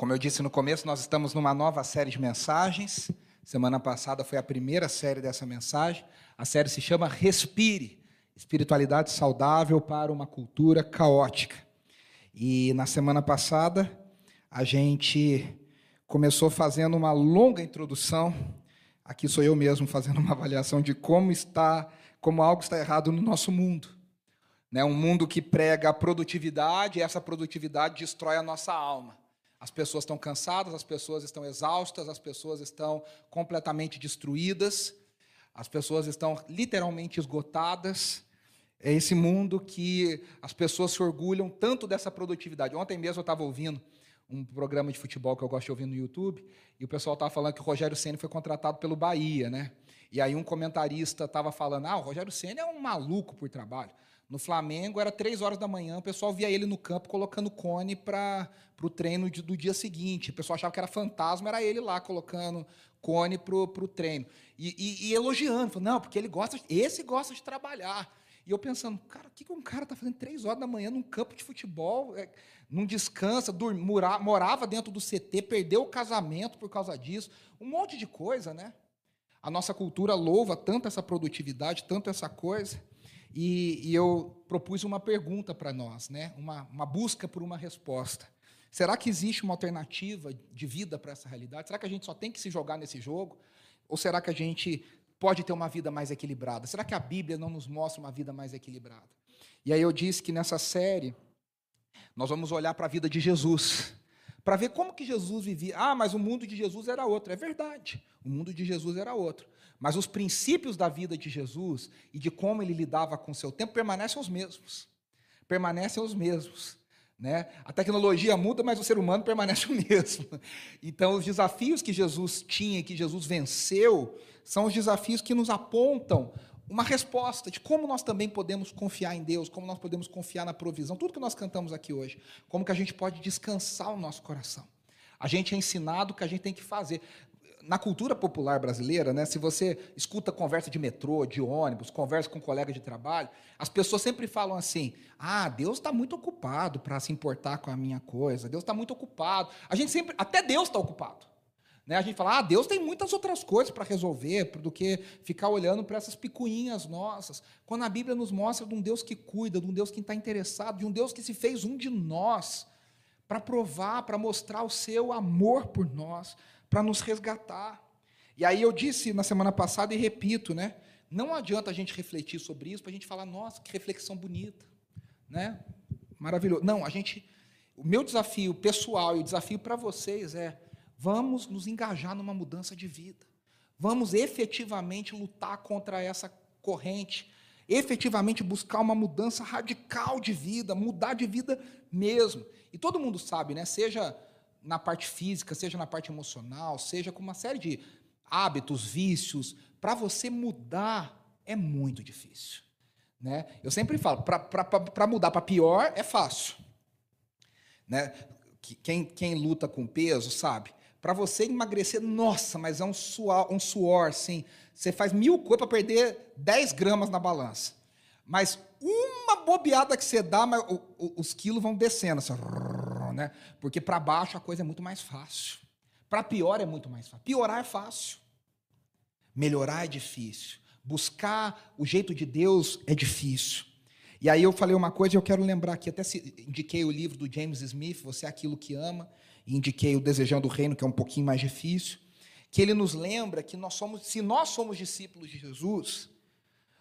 Como eu disse no começo, nós estamos numa nova série de mensagens. Semana passada foi a primeira série dessa mensagem. A série se chama Respire Espiritualidade Saudável para uma Cultura Caótica. E na semana passada, a gente começou fazendo uma longa introdução. Aqui sou eu mesmo fazendo uma avaliação de como está, como algo está errado no nosso mundo. Né? Um mundo que prega a produtividade, e essa produtividade destrói a nossa alma. As pessoas estão cansadas, as pessoas estão exaustas, as pessoas estão completamente destruídas, as pessoas estão literalmente esgotadas. É esse mundo que as pessoas se orgulham tanto dessa produtividade. Ontem mesmo eu estava ouvindo um programa de futebol que eu gosto de ouvir no YouTube, e o pessoal estava falando que o Rogério Ceni foi contratado pelo Bahia, né? E aí um comentarista estava falando: ah, o Rogério Ceni é um maluco por trabalho. No Flamengo, era três horas da manhã, o pessoal via ele no campo colocando cone para o treino de, do dia seguinte. O pessoal achava que era fantasma, era ele lá colocando cone para o treino. E, e, e elogiando, falando, não, porque ele gosta, esse gosta de trabalhar. E eu pensando, cara, o que, que um cara está fazendo três horas da manhã num campo de futebol, é, não descansa, dorm, morava dentro do CT, perdeu o casamento por causa disso, um monte de coisa, né? A nossa cultura louva tanto essa produtividade, tanto essa coisa. E, e eu propus uma pergunta para nós, né? uma, uma busca por uma resposta. Será que existe uma alternativa de vida para essa realidade? Será que a gente só tem que se jogar nesse jogo? Ou será que a gente pode ter uma vida mais equilibrada? Será que a Bíblia não nos mostra uma vida mais equilibrada? E aí eu disse que nessa série nós vamos olhar para a vida de Jesus, para ver como que Jesus vivia. Ah, mas o mundo de Jesus era outro. É verdade, o mundo de Jesus era outro. Mas os princípios da vida de Jesus e de como ele lidava com o seu tempo permanecem os mesmos. Permanecem os mesmos. Né? A tecnologia muda, mas o ser humano permanece o mesmo. Então, os desafios que Jesus tinha, que Jesus venceu, são os desafios que nos apontam uma resposta de como nós também podemos confiar em Deus, como nós podemos confiar na provisão, tudo que nós cantamos aqui hoje, como que a gente pode descansar o nosso coração. A gente é ensinado o que a gente tem que fazer na cultura popular brasileira, né, se você escuta conversa de metrô, de ônibus, conversa com um colega de trabalho, as pessoas sempre falam assim: ah, Deus está muito ocupado para se importar com a minha coisa, Deus está muito ocupado. A gente sempre, até Deus está ocupado. Né? A gente fala, ah, Deus tem muitas outras coisas para resolver do que ficar olhando para essas picuinhas nossas. Quando a Bíblia nos mostra de um Deus que cuida, de um Deus que está interessado, de um Deus que se fez um de nós, para provar, para mostrar o seu amor por nós para nos resgatar. E aí eu disse na semana passada e repito, né? Não adianta a gente refletir sobre isso para a gente falar, nossa, que reflexão bonita, né? Maravilhoso. Não, a gente, o meu desafio pessoal e o desafio para vocês é, vamos nos engajar numa mudança de vida. Vamos efetivamente lutar contra essa corrente, efetivamente buscar uma mudança radical de vida, mudar de vida mesmo. E todo mundo sabe, né? Seja na parte física, seja na parte emocional, seja com uma série de hábitos, vícios, para você mudar é muito difícil. Né? Eu sempre falo, para mudar para pior é fácil. Né? Quem, quem luta com peso sabe. Para você emagrecer, nossa, mas é um suor, um suor assim. Você faz mil coisas para perder 10 gramas na balança. Mas uma bobeada que você dá, os quilos vão descendo. Assim, né? Porque para baixo a coisa é muito mais fácil. Para pior é muito mais fácil. Piorar é fácil. Melhorar é difícil. Buscar o jeito de Deus é difícil. E aí eu falei uma coisa e eu quero lembrar aqui, até indiquei o livro do James Smith, Você é aquilo que ama, e indiquei o Desejando o Reino, que é um pouquinho mais difícil, que ele nos lembra que nós somos, se nós somos discípulos de Jesus,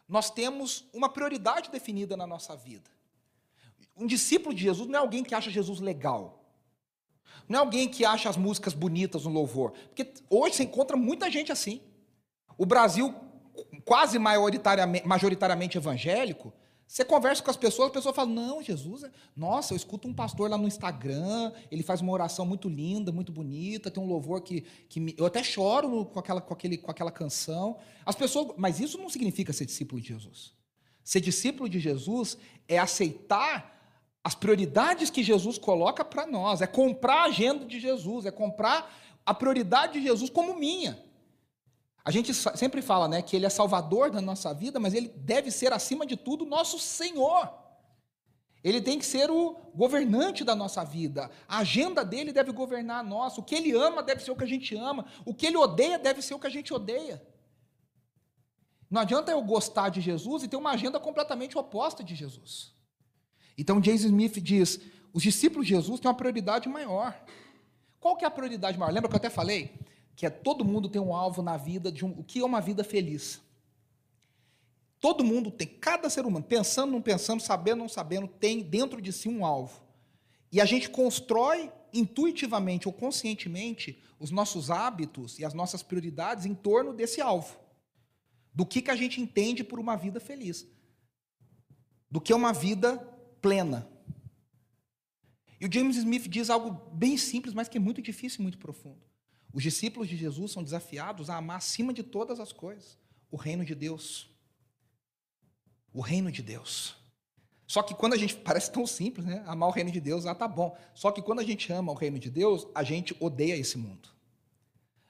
nós temos uma prioridade definida na nossa vida. Um discípulo de Jesus não é alguém que acha Jesus legal. Não é alguém que acha as músicas bonitas no louvor. Porque hoje você encontra muita gente assim. O Brasil, quase majoritariamente, majoritariamente evangélico, você conversa com as pessoas, a pessoa fala: Não, Jesus, nossa, eu escuto um pastor lá no Instagram, ele faz uma oração muito linda, muito bonita, tem um louvor que, que me... eu até choro com aquela, com, aquele, com aquela canção. As pessoas, mas isso não significa ser discípulo de Jesus. Ser discípulo de Jesus é aceitar as prioridades que Jesus coloca para nós, é comprar a agenda de Jesus, é comprar a prioridade de Jesus como minha. A gente sempre fala né, que Ele é salvador da nossa vida, mas Ele deve ser, acima de tudo, nosso Senhor. Ele tem que ser o governante da nossa vida. A agenda dele deve governar a nossa. O que ele ama deve ser o que a gente ama. O que ele odeia deve ser o que a gente odeia. Não adianta eu gostar de Jesus e ter uma agenda completamente oposta de Jesus. Então, James Smith diz: os discípulos de Jesus têm uma prioridade maior. Qual que é a prioridade maior? Lembra que eu até falei que é todo mundo tem um alvo na vida de um, o que é uma vida feliz. Todo mundo tem, cada ser humano, pensando, não pensando, sabendo, não sabendo, tem dentro de si um alvo. E a gente constrói intuitivamente ou conscientemente os nossos hábitos e as nossas prioridades em torno desse alvo. Do que, que a gente entende por uma vida feliz. Do que é uma vida plena. E o James Smith diz algo bem simples, mas que é muito difícil e muito profundo. Os discípulos de Jesus são desafiados a amar acima de todas as coisas o reino de Deus o reino de Deus. Só que quando a gente parece tão simples, né? Amar o reino de Deus, ah, tá bom. Só que quando a gente ama o reino de Deus, a gente odeia esse mundo.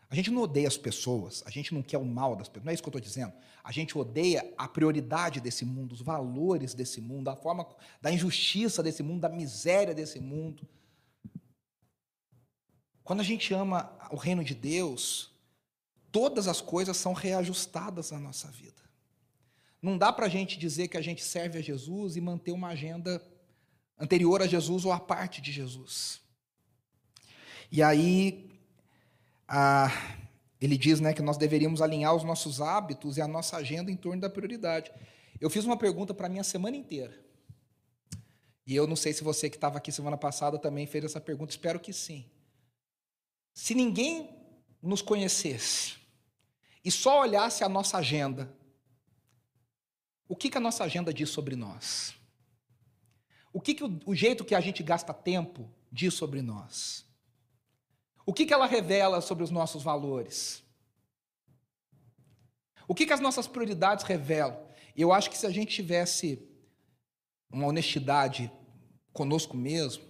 A gente não odeia as pessoas, a gente não quer o mal das pessoas, não é isso que eu estou dizendo. A gente odeia a prioridade desse mundo, os valores desse mundo, a forma da injustiça desse mundo, da miséria desse mundo. Quando a gente ama o reino de Deus, todas as coisas são reajustadas na nossa vida. Não dá para a gente dizer que a gente serve a Jesus e manter uma agenda anterior a Jesus ou a parte de Jesus. E aí, a, ele diz né, que nós deveríamos alinhar os nossos hábitos e a nossa agenda em torno da prioridade. Eu fiz uma pergunta para mim a semana inteira. E eu não sei se você que estava aqui semana passada também fez essa pergunta, espero que sim. Se ninguém nos conhecesse e só olhasse a nossa agenda o que, que a nossa agenda diz sobre nós? O que, que o, o jeito que a gente gasta tempo diz sobre nós? O que, que ela revela sobre os nossos valores? O que, que as nossas prioridades revelam? Eu acho que se a gente tivesse uma honestidade conosco mesmo,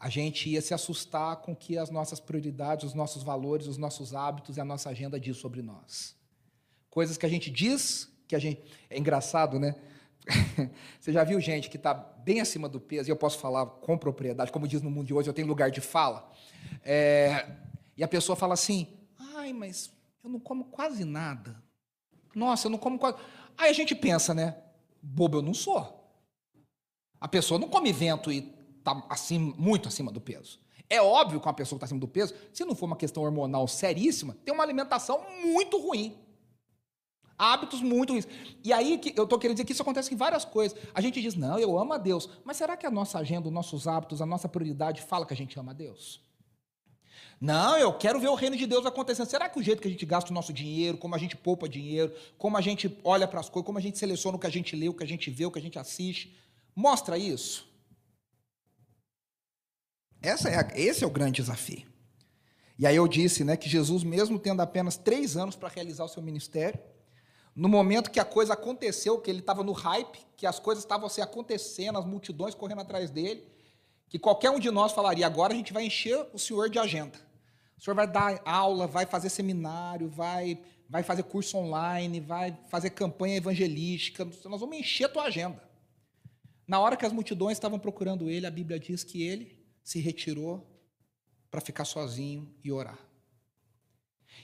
a gente ia se assustar com que as nossas prioridades, os nossos valores, os nossos hábitos e a nossa agenda diz sobre nós. Coisas que a gente diz que a gente. É engraçado, né? Você já viu gente que está bem acima do peso, e eu posso falar com propriedade, como diz no mundo de hoje, eu tenho lugar de fala. É, e a pessoa fala assim: ai, mas eu não como quase nada. Nossa, eu não como quase. Aí a gente pensa, né? Bobo eu não sou. A pessoa não come vento e está assim, muito acima do peso. É óbvio que uma pessoa que está acima do peso, se não for uma questão hormonal seríssima, tem uma alimentação muito ruim. Hábitos muito ruins. E aí eu estou querendo dizer que isso acontece em várias coisas. A gente diz, não, eu amo a Deus. Mas será que a nossa agenda, os nossos hábitos, a nossa prioridade fala que a gente ama a Deus? Não, eu quero ver o reino de Deus acontecendo. Será que o jeito que a gente gasta o nosso dinheiro, como a gente poupa dinheiro, como a gente olha para as coisas, como a gente seleciona o que a gente lê, o que a gente vê, o que a gente assiste, mostra isso? Essa é a, esse é o grande desafio. E aí eu disse né, que Jesus, mesmo tendo apenas três anos para realizar o seu ministério, no momento que a coisa aconteceu, que ele estava no hype, que as coisas estavam se acontecendo, as multidões correndo atrás dele, que qualquer um de nós falaria: agora a gente vai encher o senhor de agenda. O senhor vai dar aula, vai fazer seminário, vai, vai fazer curso online, vai fazer campanha evangelística, nós vamos encher a tua agenda. Na hora que as multidões estavam procurando ele, a Bíblia diz que ele se retirou para ficar sozinho e orar.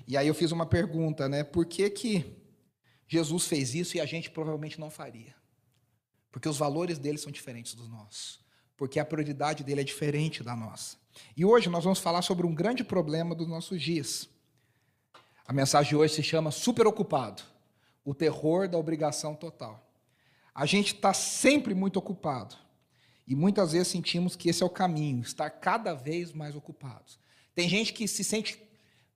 E aí eu fiz uma pergunta, né? Por que que Jesus fez isso e a gente provavelmente não faria. Porque os valores dele são diferentes dos nossos. Porque a prioridade dele é diferente da nossa. E hoje nós vamos falar sobre um grande problema dos nossos dias. A mensagem de hoje se chama Super Ocupado o terror da obrigação total. A gente está sempre muito ocupado. E muitas vezes sentimos que esse é o caminho, estar cada vez mais ocupados. Tem gente que se sente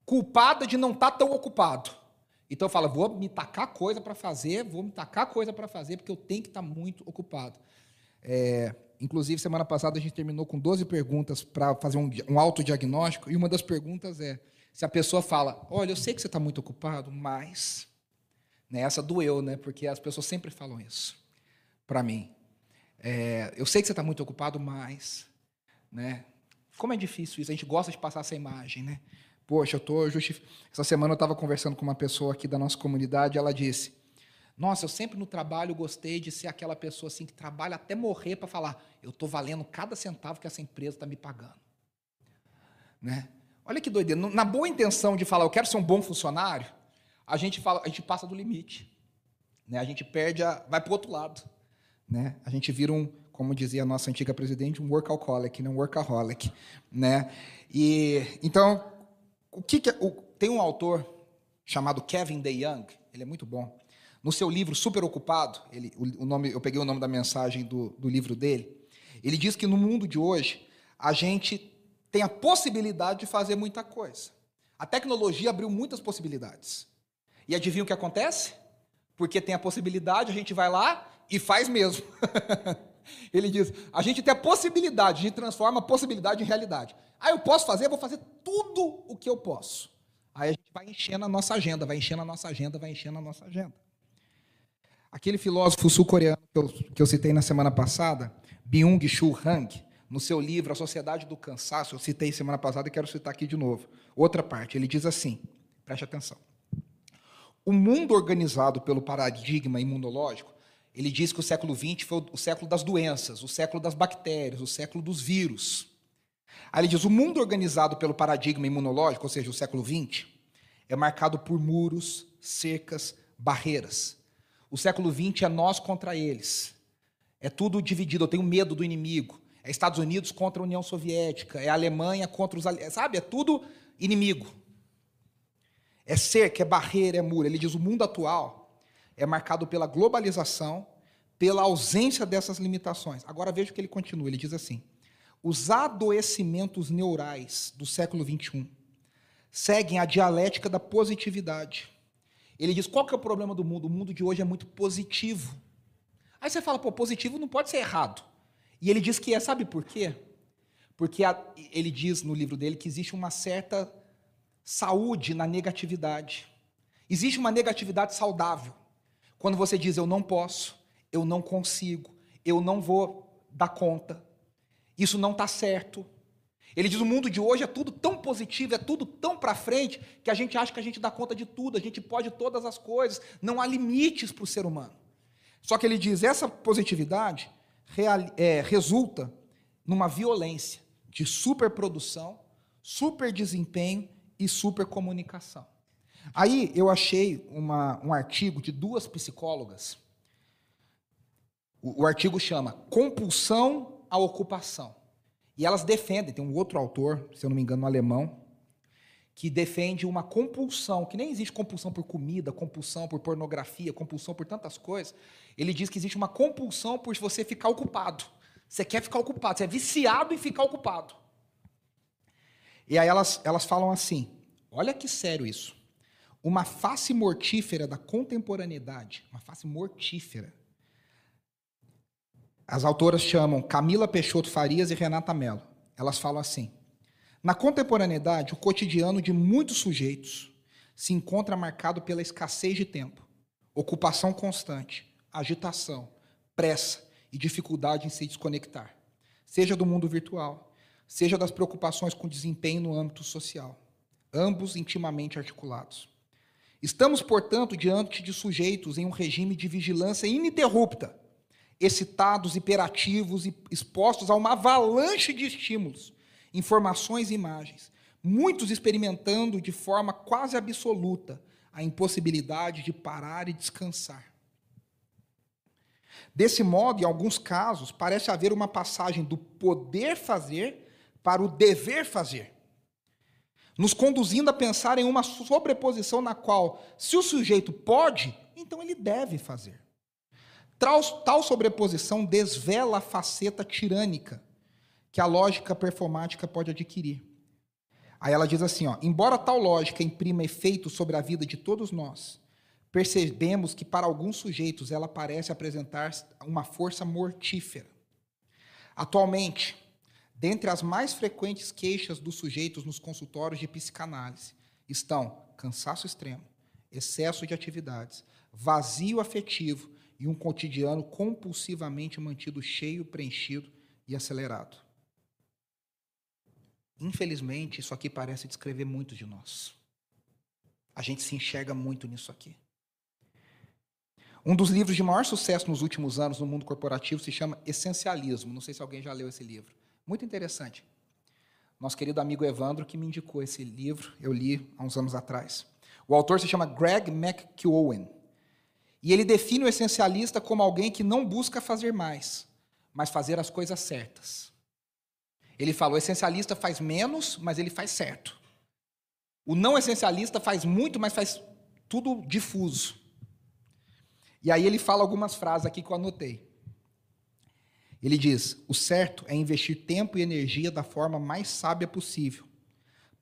culpada de não estar tá tão ocupado. Então fala, vou me tacar coisa para fazer, vou me tacar coisa para fazer, porque eu tenho que estar tá muito ocupado. É, inclusive, semana passada a gente terminou com 12 perguntas para fazer um, um autodiagnóstico, e uma das perguntas é: se a pessoa fala, olha, eu sei que você está muito ocupado, mas. Né, essa doeu, né? Porque as pessoas sempre falam isso para mim. É, eu sei que você está muito ocupado, mas. Né, como é difícil isso, a gente gosta de passar essa imagem, né? Poxa, eu estou justificando. Essa semana eu estava conversando com uma pessoa aqui da nossa comunidade, ela disse: Nossa, eu sempre no trabalho gostei de ser aquela pessoa assim que trabalha até morrer para falar, eu estou valendo cada centavo que essa empresa está me pagando. Né? Olha que doideira. Na boa intenção de falar, eu quero ser um bom funcionário, a gente fala, a gente passa do limite. Né? A gente perde, a, vai para o outro lado. Né? A gente vira um, como dizia a nossa antiga presidente, um workaholic, não um workaholic. Né? E, então, o que, que é, o, tem um autor chamado Kevin DeYoung, ele é muito bom. No seu livro Super Ocupado, ele, o, o nome, eu peguei o nome da mensagem do, do livro dele, ele diz que no mundo de hoje, a gente tem a possibilidade de fazer muita coisa. A tecnologia abriu muitas possibilidades. E adivinha o que acontece? Porque tem a possibilidade, a gente vai lá e faz mesmo. Ele diz: a gente tem a possibilidade, a gente transforma a possibilidade em realidade. Ah, eu posso fazer, eu vou fazer tudo o que eu posso. Aí a gente vai enchendo a nossa agenda, vai enchendo a nossa agenda, vai enchendo a nossa agenda. Aquele filósofo sul-coreano que eu, que eu citei na semana passada, Byung-Chul Han, no seu livro A Sociedade do Cansaço, eu citei semana passada e quero citar aqui de novo. Outra parte, ele diz assim: preste atenção. O mundo organizado pelo paradigma imunológico, ele diz que o século XX foi o século das doenças, o século das bactérias, o século dos vírus. Aí ele diz: o mundo organizado pelo paradigma imunológico, ou seja, o século XX, é marcado por muros, cercas, barreiras. O século XX é nós contra eles. É tudo dividido. Eu tenho medo do inimigo. É Estados Unidos contra a União Soviética. É Alemanha contra os. Sabe? É tudo inimigo. É cerca, é barreira, é muro. Ele diz: o mundo atual é marcado pela globalização, pela ausência dessas limitações. Agora veja o que ele continua: ele diz assim: os adoecimentos neurais do século XXI seguem a dialética da positividade. Ele diz: qual que é o problema do mundo? O mundo de hoje é muito positivo. Aí você fala, pô, positivo não pode ser errado. E ele diz que é, sabe por quê? Porque a, ele diz no livro dele que existe uma certa saúde na negatividade. Existe uma negatividade saudável. Quando você diz eu não posso, eu não consigo, eu não vou dar conta, isso não está certo. Ele diz: o mundo de hoje é tudo tão positivo, é tudo tão para frente, que a gente acha que a gente dá conta de tudo, a gente pode todas as coisas, não há limites para o ser humano. Só que ele diz: essa positividade real, é, resulta numa violência de superprodução, super desempenho e supercomunicação. Aí eu achei uma, um artigo de duas psicólogas. O, o artigo chama Compulsão à Ocupação. E elas defendem, tem um outro autor, se eu não me engano, um alemão, que defende uma compulsão, que nem existe compulsão por comida, compulsão por pornografia, compulsão por tantas coisas. Ele diz que existe uma compulsão por você ficar ocupado. Você quer ficar ocupado, você é viciado em ficar ocupado. E aí elas, elas falam assim: olha que sério isso. Uma face mortífera da contemporaneidade, uma face mortífera. As autoras chamam Camila Peixoto Farias e Renata Mello. Elas falam assim: na contemporaneidade, o cotidiano de muitos sujeitos se encontra marcado pela escassez de tempo, ocupação constante, agitação, pressa e dificuldade em se desconectar, seja do mundo virtual, seja das preocupações com desempenho no âmbito social, ambos intimamente articulados. Estamos, portanto, diante de sujeitos em um regime de vigilância ininterrupta, excitados, hiperativos expostos a uma avalanche de estímulos, informações e imagens, muitos experimentando de forma quase absoluta a impossibilidade de parar e descansar. Desse modo, em alguns casos, parece haver uma passagem do poder fazer para o dever fazer, nos conduzindo a pensar em uma sobreposição na qual, se o sujeito pode, então ele deve fazer. Tal, sobreposição desvela a faceta tirânica que a lógica performática pode adquirir. Aí ela diz assim: ó, embora tal lógica imprima efeito sobre a vida de todos nós, percebemos que para alguns sujeitos ela parece apresentar uma força mortífera. Atualmente, Dentre as mais frequentes queixas dos sujeitos nos consultórios de psicanálise estão cansaço extremo, excesso de atividades, vazio afetivo e um cotidiano compulsivamente mantido cheio, preenchido e acelerado. Infelizmente, isso aqui parece descrever muito de nós. A gente se enxerga muito nisso aqui. Um dos livros de maior sucesso nos últimos anos no mundo corporativo se chama Essencialismo. Não sei se alguém já leu esse livro. Muito interessante. Nosso querido amigo Evandro que me indicou esse livro, eu li há uns anos atrás. O autor se chama Greg McKeown. E ele define o essencialista como alguém que não busca fazer mais, mas fazer as coisas certas. Ele fala: o essencialista faz menos, mas ele faz certo. O não essencialista faz muito, mas faz tudo difuso. E aí ele fala algumas frases aqui que eu anotei. Ele diz: o certo é investir tempo e energia da forma mais sábia possível,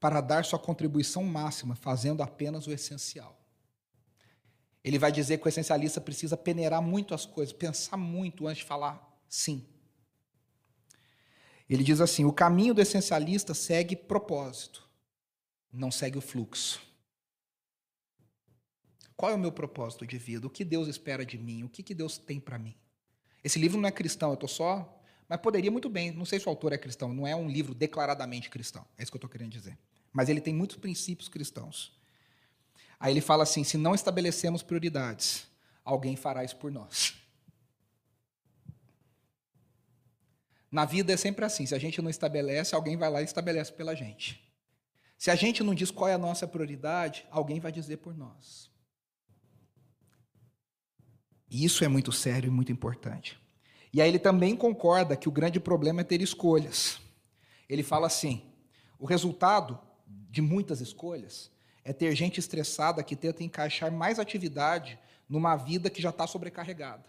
para dar sua contribuição máxima, fazendo apenas o essencial. Ele vai dizer que o essencialista precisa peneirar muito as coisas, pensar muito antes de falar sim. Ele diz assim: o caminho do essencialista segue propósito, não segue o fluxo. Qual é o meu propósito de vida? O que Deus espera de mim? O que, que Deus tem para mim? Esse livro não é cristão, eu estou só. Mas poderia muito bem, não sei se o autor é cristão, não é um livro declaradamente cristão, é isso que eu estou querendo dizer. Mas ele tem muitos princípios cristãos. Aí ele fala assim: se não estabelecemos prioridades, alguém fará isso por nós. Na vida é sempre assim: se a gente não estabelece, alguém vai lá e estabelece pela gente. Se a gente não diz qual é a nossa prioridade, alguém vai dizer por nós. E isso é muito sério e muito importante. E aí ele também concorda que o grande problema é ter escolhas. Ele fala assim: o resultado de muitas escolhas é ter gente estressada que tenta encaixar mais atividade numa vida que já está sobrecarregada.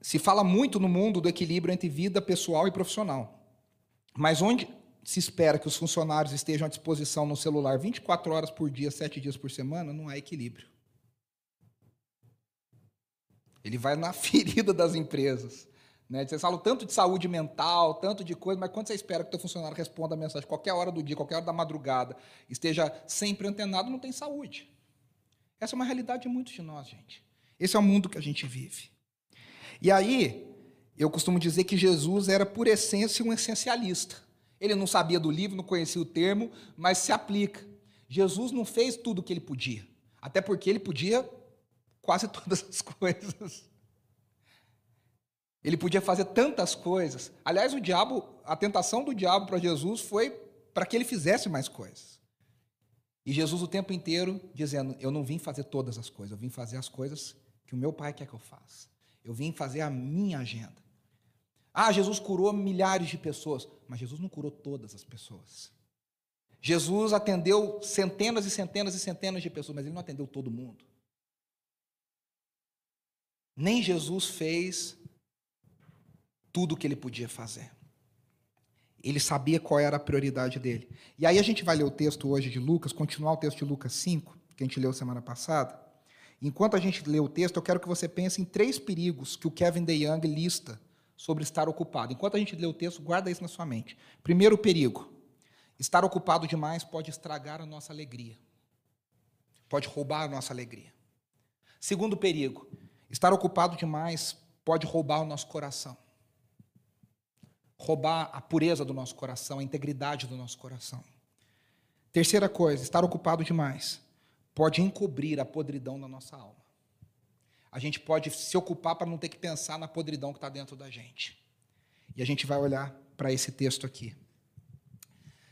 Se fala muito no mundo do equilíbrio entre vida pessoal e profissional. Mas onde se espera que os funcionários estejam à disposição no celular 24 horas por dia, 7 dias por semana, não há equilíbrio. Ele vai na ferida das empresas. Né? Vocês tanto de saúde mental, tanto de coisa, mas quando você espera que o teu funcionário responda a mensagem qualquer hora do dia, qualquer hora da madrugada, esteja sempre antenado, não tem saúde. Essa é uma realidade de muitos de nós, gente. Esse é o mundo que a gente vive. E aí, eu costumo dizer que Jesus era, por essência, um essencialista. Ele não sabia do livro, não conhecia o termo, mas se aplica. Jesus não fez tudo o que ele podia. Até porque ele podia quase todas as coisas. Ele podia fazer tantas coisas. Aliás, o diabo, a tentação do diabo para Jesus foi para que ele fizesse mais coisas. E Jesus o tempo inteiro dizendo: Eu não vim fazer todas as coisas, eu vim fazer as coisas que o meu pai quer que eu faça. Eu vim fazer a minha agenda. Ah, Jesus curou milhares de pessoas, mas Jesus não curou todas as pessoas. Jesus atendeu centenas e centenas e centenas de pessoas, mas ele não atendeu todo mundo. Nem Jesus fez tudo o que ele podia fazer. Ele sabia qual era a prioridade dele. E aí a gente vai ler o texto hoje de Lucas, continuar o texto de Lucas 5, que a gente leu semana passada. Enquanto a gente lê o texto, eu quero que você pense em três perigos que o Kevin DeYoung lista sobre estar ocupado. Enquanto a gente lê o texto, guarda isso na sua mente. Primeiro perigo: estar ocupado demais pode estragar a nossa alegria. Pode roubar a nossa alegria. Segundo perigo: Estar ocupado demais pode roubar o nosso coração. Roubar a pureza do nosso coração, a integridade do nosso coração. Terceira coisa, estar ocupado demais pode encobrir a podridão da nossa alma. A gente pode se ocupar para não ter que pensar na podridão que está dentro da gente. E a gente vai olhar para esse texto aqui.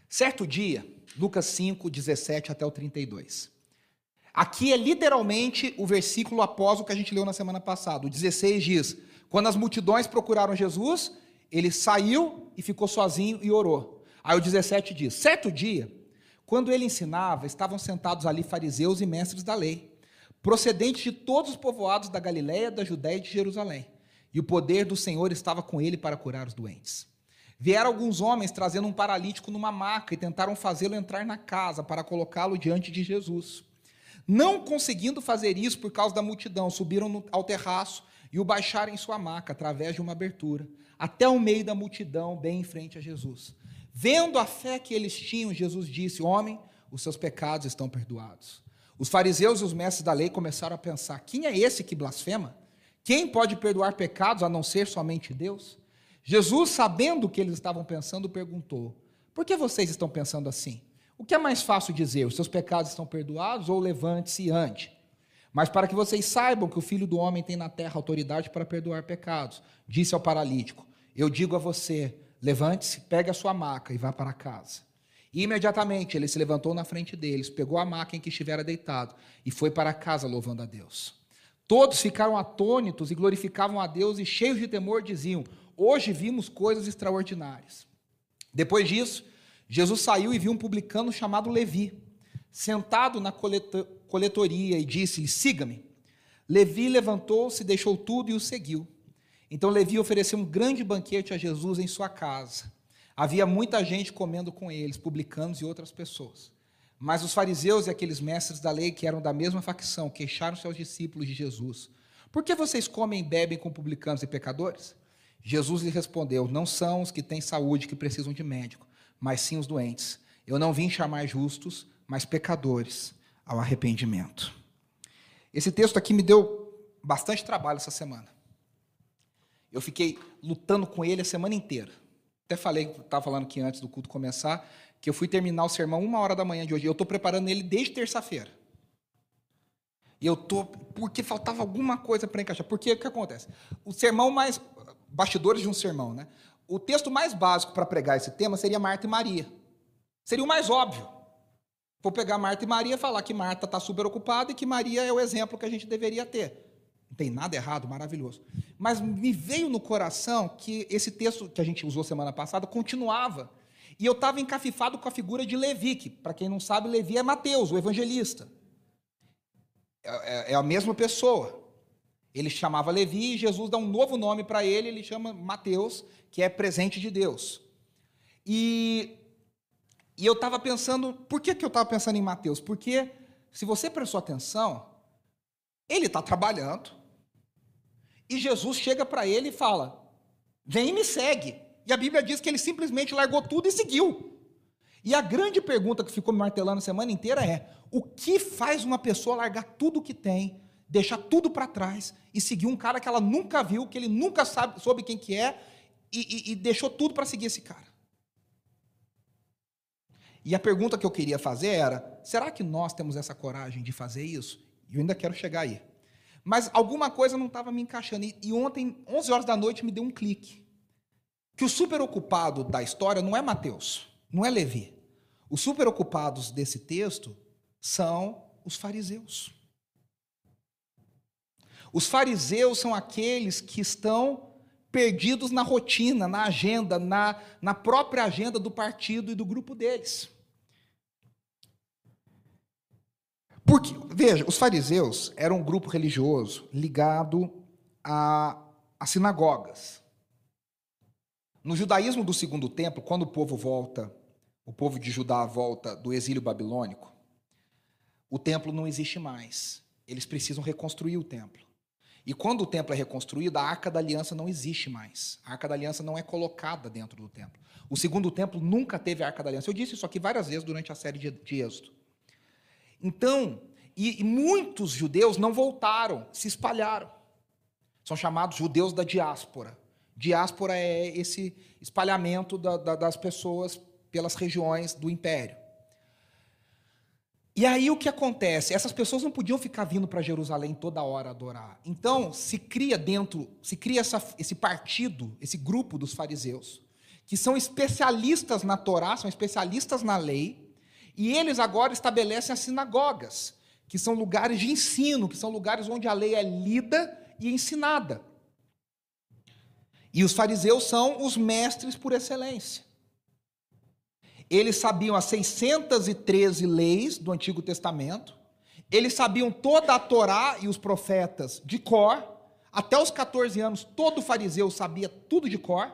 Certo dia, Lucas 5, 17 até o 32. Aqui é literalmente o versículo após o que a gente leu na semana passada. O 16 diz: Quando as multidões procuraram Jesus, ele saiu e ficou sozinho e orou. Aí o 17 diz: Certo dia, quando ele ensinava, estavam sentados ali fariseus e mestres da lei, procedentes de todos os povoados da Galiléia, da Judéia e de Jerusalém. E o poder do Senhor estava com ele para curar os doentes. Vieram alguns homens trazendo um paralítico numa maca e tentaram fazê-lo entrar na casa para colocá-lo diante de Jesus. Não conseguindo fazer isso por causa da multidão, subiram ao terraço e o baixaram em sua maca, através de uma abertura, até o meio da multidão, bem em frente a Jesus. Vendo a fé que eles tinham, Jesus disse: Homem, os seus pecados estão perdoados. Os fariseus e os mestres da lei começaram a pensar: quem é esse que blasfema? Quem pode perdoar pecados a não ser somente Deus? Jesus, sabendo o que eles estavam pensando, perguntou: Por que vocês estão pensando assim? O que é mais fácil dizer? Os seus pecados estão perdoados ou levante-se e ande? Mas para que vocês saibam que o Filho do Homem tem na terra autoridade para perdoar pecados, disse ao paralítico: Eu digo a você, levante-se, pegue a sua maca e vá para casa. E imediatamente ele se levantou na frente deles, pegou a maca em que estivera deitado e foi para casa louvando a Deus. Todos ficaram atônitos e glorificavam a Deus e cheios de temor diziam: Hoje vimos coisas extraordinárias. Depois disso, Jesus saiu e viu um publicano chamado Levi, sentado na coletoria, e disse-lhe: Siga-me. Levi levantou-se, deixou tudo e o seguiu. Então Levi ofereceu um grande banquete a Jesus em sua casa. Havia muita gente comendo com eles, publicanos e outras pessoas. Mas os fariseus e aqueles mestres da lei que eram da mesma facção queixaram-se aos discípulos de Jesus: Por que vocês comem e bebem com publicanos e pecadores? Jesus lhe respondeu: Não são os que têm saúde que precisam de médico, mas sim os doentes. Eu não vim chamar justos, mas pecadores ao arrependimento. Esse texto aqui me deu bastante trabalho essa semana. Eu fiquei lutando com ele a semana inteira. Até falei, estava falando aqui antes do culto começar, que eu fui terminar o sermão uma hora da manhã de hoje. Eu estou preparando ele desde terça-feira. E eu estou. Porque faltava alguma coisa para encaixar. Porque o que acontece? O sermão mais. Bastidores de um sermão, né? O texto mais básico para pregar esse tema seria Marta e Maria. Seria o mais óbvio. Vou pegar Marta e Maria e falar que Marta está super ocupada e que Maria é o exemplo que a gente deveria ter. Não tem nada errado, maravilhoso. Mas me veio no coração que esse texto que a gente usou semana passada continuava. E eu estava encafifado com a figura de Levi, que, para quem não sabe, Levi é Mateus, o evangelista. É, é, é a mesma pessoa. Ele chamava Levi e Jesus dá um novo nome para ele, ele chama Mateus, que é presente de Deus. E, e eu estava pensando, por que, que eu estava pensando em Mateus? Porque, se você prestou atenção, ele está trabalhando, e Jesus chega para ele e fala: Vem e me segue. E a Bíblia diz que ele simplesmente largou tudo e seguiu. E a grande pergunta que ficou me martelando a semana inteira é: o que faz uma pessoa largar tudo que tem, deixar tudo para trás e seguir um cara que ela nunca viu, que ele nunca sabe, soube quem que é, e, e, e deixou tudo para seguir esse cara? E a pergunta que eu queria fazer era: será que nós temos essa coragem de fazer isso? E eu ainda quero chegar aí. Mas alguma coisa não estava me encaixando. E, ontem, 11 horas da noite, me deu um clique. Que o super ocupado da história não é Mateus, não é Levi. Os super ocupados desse texto são os fariseus. Os fariseus são aqueles que estão perdidos na rotina, na agenda, na, na própria agenda do partido e do grupo deles. Porque, veja, os fariseus eram um grupo religioso ligado a, a sinagogas. No judaísmo do segundo templo, quando o povo volta, o povo de Judá volta do exílio babilônico, o templo não existe mais. Eles precisam reconstruir o templo. E quando o templo é reconstruído, a arca da aliança não existe mais. A arca da aliança não é colocada dentro do templo. O segundo templo nunca teve a arca da aliança. Eu disse isso aqui várias vezes durante a série de, de Êxodo. Então, e, e muitos judeus não voltaram, se espalharam. São chamados judeus da diáspora. Diáspora é esse espalhamento da, da, das pessoas pelas regiões do império. E aí o que acontece? Essas pessoas não podiam ficar vindo para Jerusalém toda hora adorar. Então se cria dentro, se cria essa, esse partido, esse grupo dos fariseus, que são especialistas na Torá, são especialistas na lei, e eles agora estabelecem as sinagogas, que são lugares de ensino, que são lugares onde a lei é lida e ensinada. E os fariseus são os mestres por excelência. Eles sabiam as 613 leis do Antigo Testamento, eles sabiam toda a Torá e os profetas de cor, até os 14 anos todo fariseu sabia tudo de cor.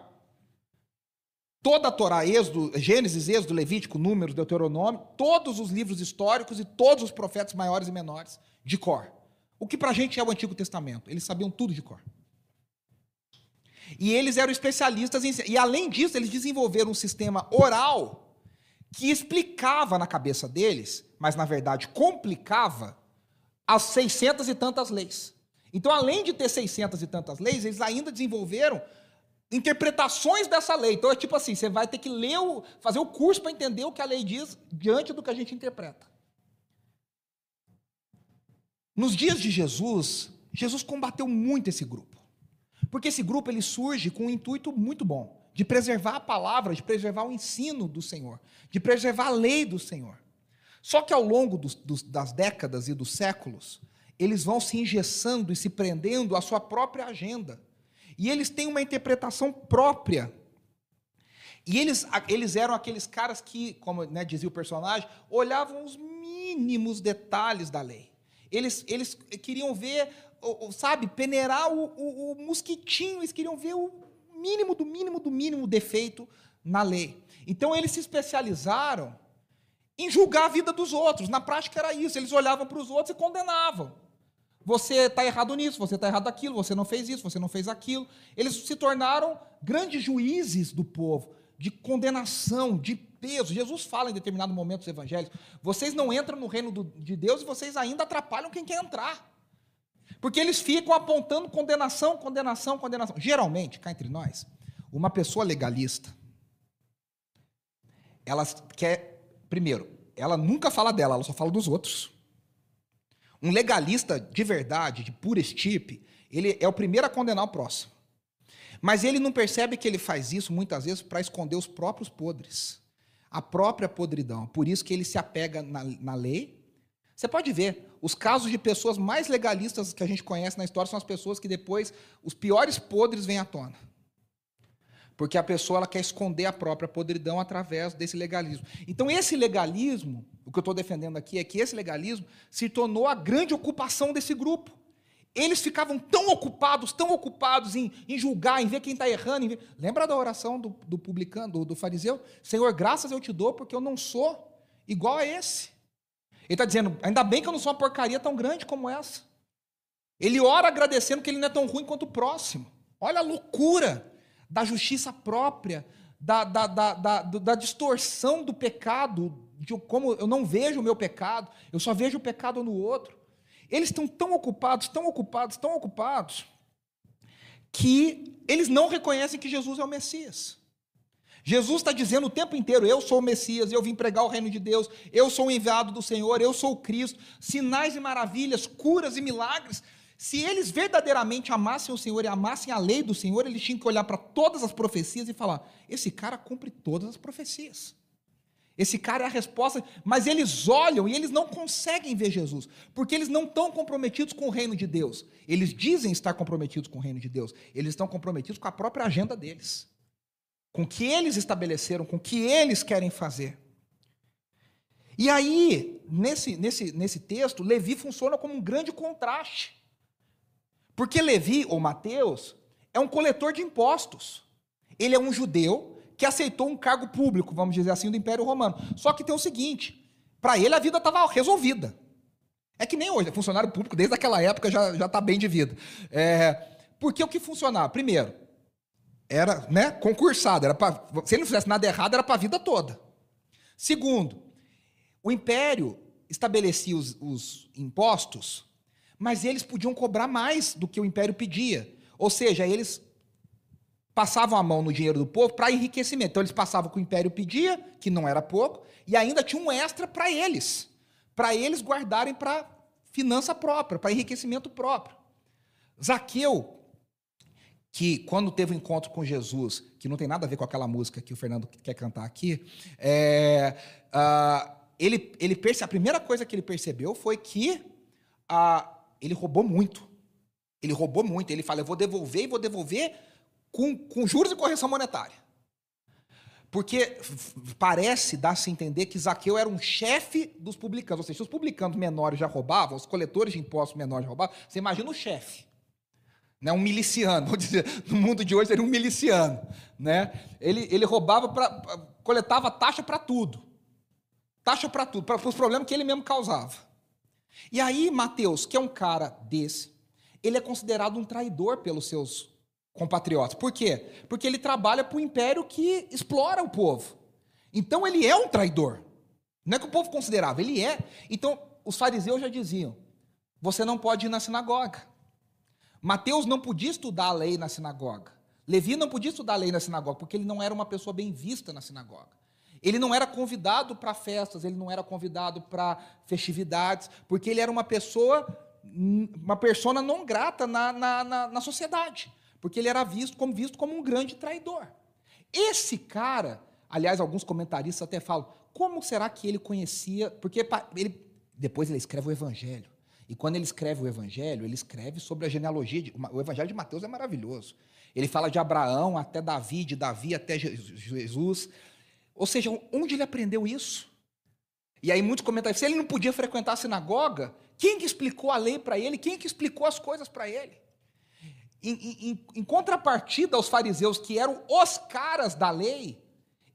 Toda a Torá, Êxodo, Gênesis, Êxodo, Levítico, Números, Deuteronômio, todos os livros históricos e todos os profetas maiores e menores de cor. O que para a gente é o Antigo Testamento. Eles sabiam tudo de cor. E eles eram especialistas em. E além disso, eles desenvolveram um sistema oral que explicava na cabeça deles, mas na verdade complicava, as 600 e tantas leis. Então, além de ter 600 e tantas leis, eles ainda desenvolveram interpretações dessa lei. Então é tipo assim, você vai ter que ler o, fazer o curso para entender o que a lei diz diante do que a gente interpreta. Nos dias de Jesus, Jesus combateu muito esse grupo. Porque esse grupo ele surge com um intuito muito bom, de preservar a palavra, de preservar o ensino do Senhor, de preservar a lei do Senhor. Só que ao longo dos, dos, das décadas e dos séculos, eles vão se engessando e se prendendo à sua própria agenda. E eles têm uma interpretação própria. E eles, eles eram aqueles caras que, como né, dizia o personagem, olhavam os mínimos detalhes da lei. Eles, eles queriam ver, sabe, peneirar o, o, o mosquitinho, eles queriam ver o mínimo do mínimo do mínimo defeito na lei. Então eles se especializaram em julgar a vida dos outros. Na prática era isso. Eles olhavam para os outros e condenavam. Você está errado nisso, você está errado naquilo, você não fez isso, você não fez aquilo. Eles se tornaram grandes juízes do povo, de condenação, de peso. Jesus fala em determinado momento dos evangelhos: vocês não entram no reino do, de Deus e vocês ainda atrapalham quem quer entrar. Porque eles ficam apontando condenação, condenação, condenação. Geralmente, cá entre nós, uma pessoa legalista, ela quer, primeiro, ela nunca fala dela, ela só fala dos outros. Um legalista de verdade, de pura estipe, ele é o primeiro a condenar o próximo. Mas ele não percebe que ele faz isso muitas vezes para esconder os próprios podres, a própria podridão. Por isso que ele se apega na, na lei. Você pode ver, os casos de pessoas mais legalistas que a gente conhece na história são as pessoas que depois os piores podres vêm à tona. Porque a pessoa ela quer esconder a própria podridão através desse legalismo. Então, esse legalismo, o que eu estou defendendo aqui é que esse legalismo se tornou a grande ocupação desse grupo. Eles ficavam tão ocupados, tão ocupados em, em julgar, em ver quem está errando. Ver... Lembra da oração do, do publicano, do, do fariseu? Senhor, graças eu te dou porque eu não sou igual a esse. Ele está dizendo, ainda bem que eu não sou uma porcaria tão grande como essa. Ele ora agradecendo que ele não é tão ruim quanto o próximo. Olha a loucura da justiça própria, da, da, da, da, da distorção do pecado, de como eu não vejo o meu pecado, eu só vejo o pecado no outro. Eles estão tão ocupados, tão ocupados, tão ocupados, que eles não reconhecem que Jesus é o Messias. Jesus está dizendo o tempo inteiro: Eu sou o Messias, eu vim pregar o reino de Deus, eu sou o enviado do Senhor, eu sou o Cristo. Sinais e maravilhas, curas e milagres se eles verdadeiramente amassem o Senhor e amassem a lei do Senhor, eles tinham que olhar para todas as profecias e falar: esse cara cumpre todas as profecias. Esse cara é a resposta, mas eles olham e eles não conseguem ver Jesus, porque eles não estão comprometidos com o reino de Deus. Eles dizem estar comprometidos com o reino de Deus, eles estão comprometidos com a própria agenda deles, com o que eles estabeleceram, com o que eles querem fazer. E aí, nesse, nesse, nesse texto, Levi funciona como um grande contraste. Porque Levi, ou Mateus, é um coletor de impostos. Ele é um judeu que aceitou um cargo público, vamos dizer assim, do Império Romano. Só que tem o seguinte: para ele a vida estava resolvida. É que nem hoje, funcionário público desde aquela época já está bem de vida. É, porque o que funcionava? Primeiro, era né, concursado. Era pra, se ele não fizesse nada errado, era para a vida toda. Segundo, o Império estabelecia os, os impostos mas eles podiam cobrar mais do que o império pedia. Ou seja, eles passavam a mão no dinheiro do povo para enriquecimento. Então eles passavam o que o império pedia, que não era pouco, e ainda tinha um extra para eles, para eles guardarem para finança própria, para enriquecimento próprio. Zaqueu, que quando teve um encontro com Jesus, que não tem nada a ver com aquela música que o Fernando quer cantar aqui, é, uh, ele, ele a primeira coisa que ele percebeu foi que a, ele roubou muito. Ele roubou muito. Ele fala: eu vou devolver e vou devolver com, com juros e correção monetária. Porque parece dar-se a entender que Zaqueu era um chefe dos publicanos. Ou seja, se os publicanos menores já roubavam, os coletores de impostos menores já roubavam, você imagina o chefe. Né, um miliciano, vamos dizer, no mundo de hoje seria um miliciano. Né? Ele, ele roubava, pra, coletava taxa para tudo. Taxa para tudo, para os problemas que ele mesmo causava. E aí, Mateus, que é um cara desse, ele é considerado um traidor pelos seus compatriotas. Por quê? Porque ele trabalha para o império que explora o povo. Então ele é um traidor. Não é que o povo considerava, ele é. Então os fariseus já diziam: você não pode ir na sinagoga. Mateus não podia estudar a lei na sinagoga. Levi não podia estudar a lei na sinagoga, porque ele não era uma pessoa bem vista na sinagoga. Ele não era convidado para festas, ele não era convidado para festividades, porque ele era uma pessoa uma persona não grata na, na, na, na sociedade, porque ele era visto como, visto como um grande traidor. Esse cara, aliás, alguns comentaristas até falam, como será que ele conhecia? Porque ele, depois ele escreve o Evangelho. E quando ele escreve o Evangelho, ele escreve sobre a genealogia. De, o Evangelho de Mateus é maravilhoso. Ele fala de Abraão até Davi, de Davi até Jesus. Ou seja, onde ele aprendeu isso? E aí muitos comentários, se ele não podia frequentar a sinagoga, quem que explicou a lei para ele? Quem que explicou as coisas para ele? Em, em, em, contrapartida aos fariseus, que eram os caras da lei,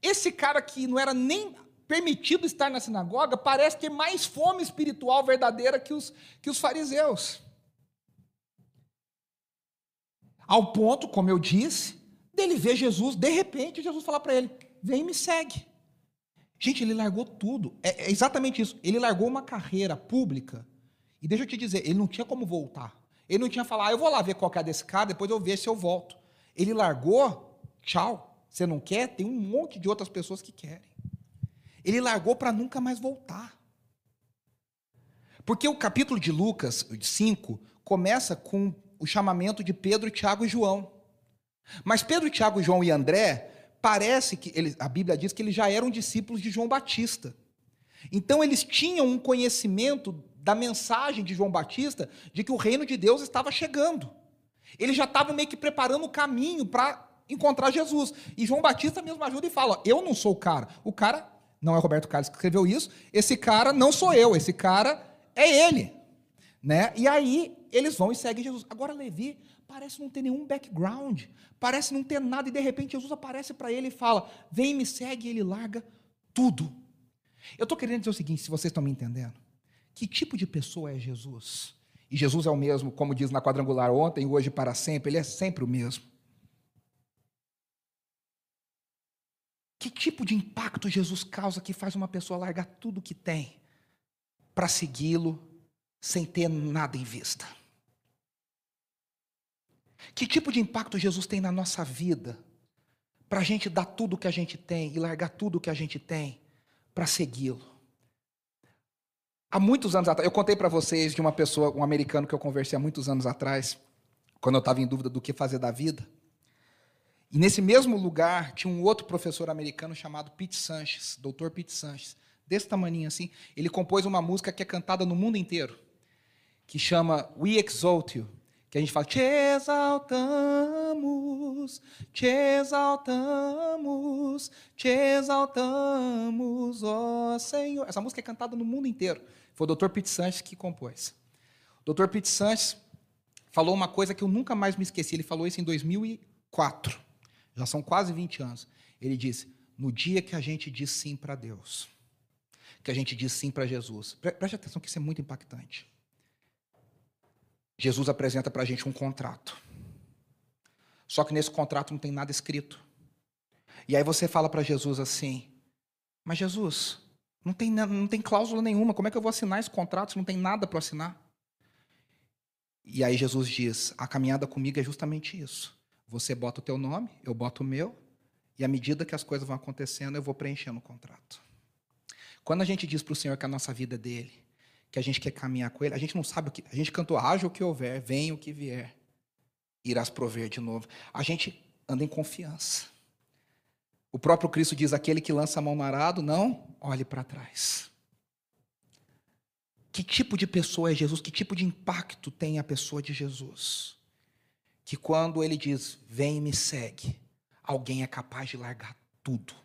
esse cara que não era nem permitido estar na sinagoga, parece ter mais fome espiritual verdadeira que os, que os fariseus. Ao ponto, como eu disse, dele ver Jesus, de repente, Jesus falar para ele: vem e me segue. Gente, ele largou tudo. É, é, exatamente isso. Ele largou uma carreira pública. E deixa eu te dizer, ele não tinha como voltar. Ele não tinha falar, ah, eu vou lá ver qual é desse cara, depois eu ver se eu volto. Ele largou, tchau. Você não quer? Tem um monte de outras pessoas que querem. Ele largou para nunca mais voltar. Porque o capítulo de Lucas 5 começa com o chamamento de Pedro, Tiago e João. Mas Pedro, Tiago, João e André parece que a Bíblia diz que eles já eram discípulos de João Batista. Então eles tinham um conhecimento da mensagem de João Batista de que o reino de Deus estava chegando. Eles já estavam meio que preparando o caminho para encontrar Jesus. E João Batista mesmo ajuda e fala: Eu não sou o cara. O cara não é Roberto Carlos que escreveu isso. Esse cara não sou eu. Esse cara é ele. Né? E aí eles vão e seguem Jesus. Agora Levi parece não ter nenhum background, parece não ter nada, e de repente Jesus aparece para ele e fala: Vem, me segue, e ele larga tudo. Eu estou querendo dizer o seguinte, se vocês estão me entendendo: que tipo de pessoa é Jesus? E Jesus é o mesmo, como diz na quadrangular ontem, hoje para sempre, ele é sempre o mesmo. Que tipo de impacto Jesus causa que faz uma pessoa largar tudo que tem para segui-lo sem ter nada em vista? Que tipo de impacto Jesus tem na nossa vida para a gente dar tudo o que a gente tem e largar tudo o que a gente tem para segui-lo? Há muitos anos atrás, eu contei para vocês de uma pessoa, um americano que eu conversei há muitos anos atrás, quando eu estava em dúvida do que fazer da vida. E nesse mesmo lugar tinha um outro professor americano chamado Pete Sanches, Dr. Pete Sanches, desse tamanho assim. Ele compôs uma música que é cantada no mundo inteiro, que chama We Exalt You que a gente fala, te exaltamos, te exaltamos, te exaltamos, ó Senhor. Essa música é cantada no mundo inteiro. Foi o Dr. Pete Sanches que compôs. O Dr. Pete Sanches falou uma coisa que eu nunca mais me esqueci. Ele falou isso em 2004. Já são quase 20 anos. Ele disse: no dia que a gente diz sim para Deus, que a gente diz sim para Jesus. Preste atenção que isso é muito impactante. Jesus apresenta para a gente um contrato. Só que nesse contrato não tem nada escrito. E aí você fala para Jesus assim: Mas Jesus, não tem, não tem cláusula nenhuma, como é que eu vou assinar esse contrato se não tem nada para assinar? E aí Jesus diz: A caminhada comigo é justamente isso. Você bota o teu nome, eu boto o meu, e à medida que as coisas vão acontecendo, eu vou preenchendo o contrato. Quando a gente diz para o Senhor que a nossa vida é dele, que a gente quer caminhar com Ele, a gente não sabe o que. A gente cantou, haja o que houver, venha o que vier, irás prover de novo. A gente anda em confiança. O próprio Cristo diz: aquele que lança a mão no arado, não olhe para trás. Que tipo de pessoa é Jesus? Que tipo de impacto tem a pessoa de Jesus? Que quando ele diz, vem e me segue, alguém é capaz de largar tudo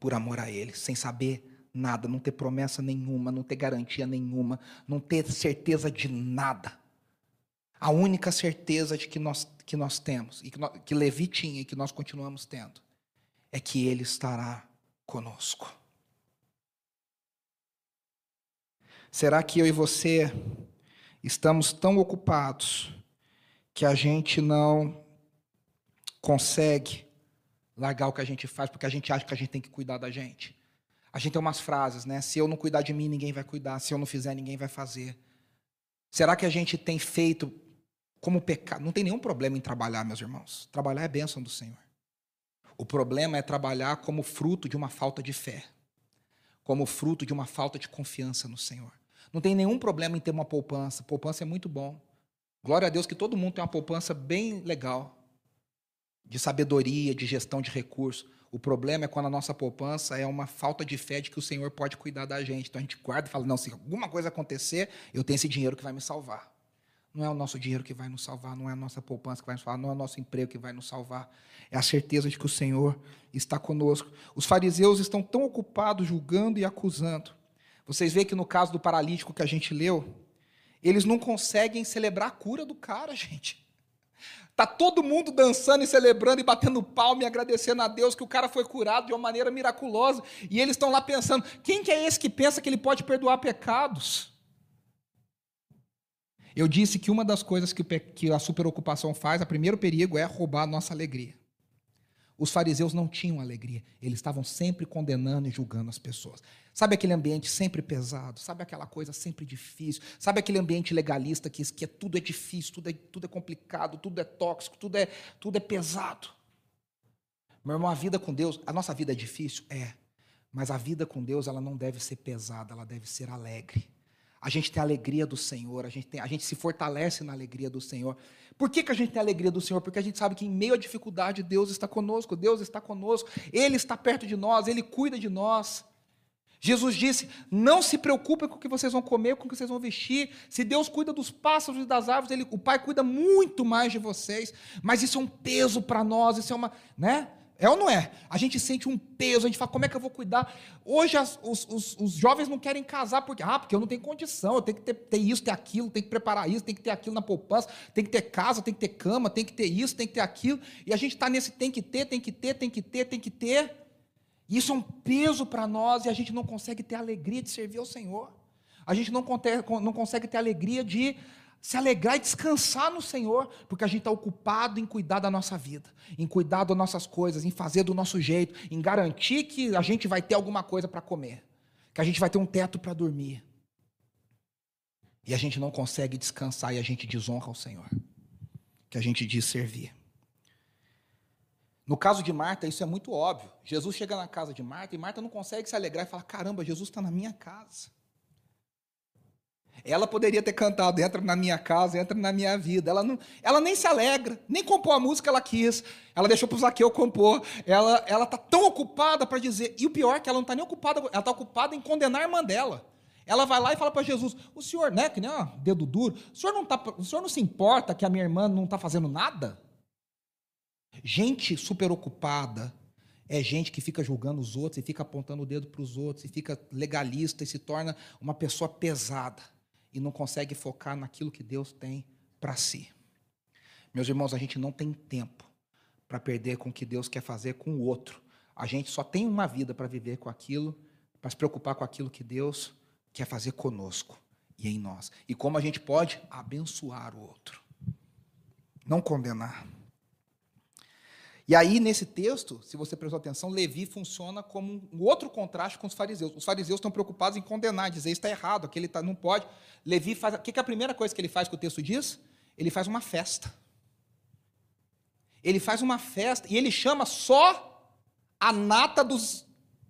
por amor a ele, sem saber nada, não ter promessa nenhuma, não ter garantia nenhuma, não ter certeza de nada. A única certeza de que nós, que nós temos, e que, nós, que Levi tinha e que nós continuamos tendo, é que Ele estará conosco. Será que eu e você estamos tão ocupados que a gente não consegue largar o que a gente faz porque a gente acha que a gente tem que cuidar da gente? A gente tem umas frases, né? Se eu não cuidar de mim, ninguém vai cuidar. Se eu não fizer, ninguém vai fazer. Será que a gente tem feito como pecado? Não tem nenhum problema em trabalhar, meus irmãos. Trabalhar é bênção do Senhor. O problema é trabalhar como fruto de uma falta de fé, como fruto de uma falta de confiança no Senhor. Não tem nenhum problema em ter uma poupança. Poupança é muito bom. Glória a Deus que todo mundo tem uma poupança bem legal, de sabedoria, de gestão de recursos. O problema é quando a nossa poupança é uma falta de fé de que o Senhor pode cuidar da gente. Então a gente guarda e fala: não, se alguma coisa acontecer, eu tenho esse dinheiro que vai me salvar. Não é o nosso dinheiro que vai nos salvar, não é a nossa poupança que vai nos salvar, não é o nosso emprego que vai nos salvar. É a certeza de que o Senhor está conosco. Os fariseus estão tão ocupados julgando e acusando. Vocês veem que no caso do paralítico que a gente leu, eles não conseguem celebrar a cura do cara, gente. Tá todo mundo dançando e celebrando e batendo palma e agradecendo a Deus que o cara foi curado de uma maneira miraculosa. E eles estão lá pensando: quem que é esse que pensa que ele pode perdoar pecados? Eu disse que uma das coisas que, que a superocupação faz, o primeiro perigo é roubar a nossa alegria. Os fariseus não tinham alegria, eles estavam sempre condenando e julgando as pessoas. Sabe aquele ambiente sempre pesado? Sabe aquela coisa sempre difícil? Sabe aquele ambiente legalista que, que é, tudo é difícil, tudo é, tudo é complicado, tudo é tóxico, tudo é, tudo é pesado? Meu irmão, a vida com Deus, a nossa vida é difícil? É. Mas a vida com Deus, ela não deve ser pesada, ela deve ser alegre. A gente tem a alegria do Senhor, a gente, tem, a gente se fortalece na alegria do Senhor. Por que, que a gente tem a alegria do Senhor? Porque a gente sabe que em meio à dificuldade Deus está conosco, Deus está conosco, Ele está perto de nós, Ele cuida de nós. Jesus disse: Não se preocupem com o que vocês vão comer, com o que vocês vão vestir. Se Deus cuida dos pássaros e das árvores, ele, o Pai cuida muito mais de vocês. Mas isso é um peso para nós, isso é uma. Né? É ou não é? A gente sente um peso, a gente fala, como é que eu vou cuidar? Hoje as, os, os, os, jovens não querem casar porque, ah, porque eu não tenho condição, eu tenho que ter, ter isso, ter aquilo, tenho que preparar isso, tem que ter aquilo na poupança, tem que ter casa, tem que ter cama, tem que ter isso, tem que ter aquilo. E a gente está nesse tem que ter, tem que ter, tem que ter, tem que ter. E isso é um peso para nós e a gente não consegue ter alegria de servir ao Senhor. A gente não, não consegue ter alegria de se alegrar e descansar no Senhor, porque a gente está ocupado em cuidar da nossa vida, em cuidar das nossas coisas, em fazer do nosso jeito, em garantir que a gente vai ter alguma coisa para comer, que a gente vai ter um teto para dormir. E a gente não consegue descansar e a gente desonra o Senhor, que a gente diz servir. No caso de Marta, isso é muito óbvio. Jesus chega na casa de Marta e Marta não consegue se alegrar e fala: caramba, Jesus está na minha casa. Ela poderia ter cantado, entra na minha casa, entra na minha vida. Ela, não, ela nem se alegra, nem compôs a música que ela quis. Ela deixou para o Zaqueu compor. Ela está tão ocupada para dizer. E o pior é que ela não está nem ocupada, ela está ocupada em condenar a irmã dela. Ela vai lá e fala para Jesus: O senhor, né, que nem um dedo duro, o senhor, não tá, o senhor não se importa que a minha irmã não está fazendo nada? Gente super ocupada é gente que fica julgando os outros e fica apontando o dedo para os outros e fica legalista e se torna uma pessoa pesada e não consegue focar naquilo que Deus tem para si. Meus irmãos, a gente não tem tempo para perder com o que Deus quer fazer com o outro. A gente só tem uma vida para viver com aquilo, para se preocupar com aquilo que Deus quer fazer conosco e em nós. E como a gente pode abençoar o outro, não condenar. E aí, nesse texto, se você prestou atenção, Levi funciona como um outro contraste com os fariseus. Os fariseus estão preocupados em condenar, dizer isso está errado, aquele tá, não pode. Levi faz. O que é a primeira coisa que ele faz que o texto diz? Ele faz uma festa. Ele faz uma festa e ele chama só a nata dos,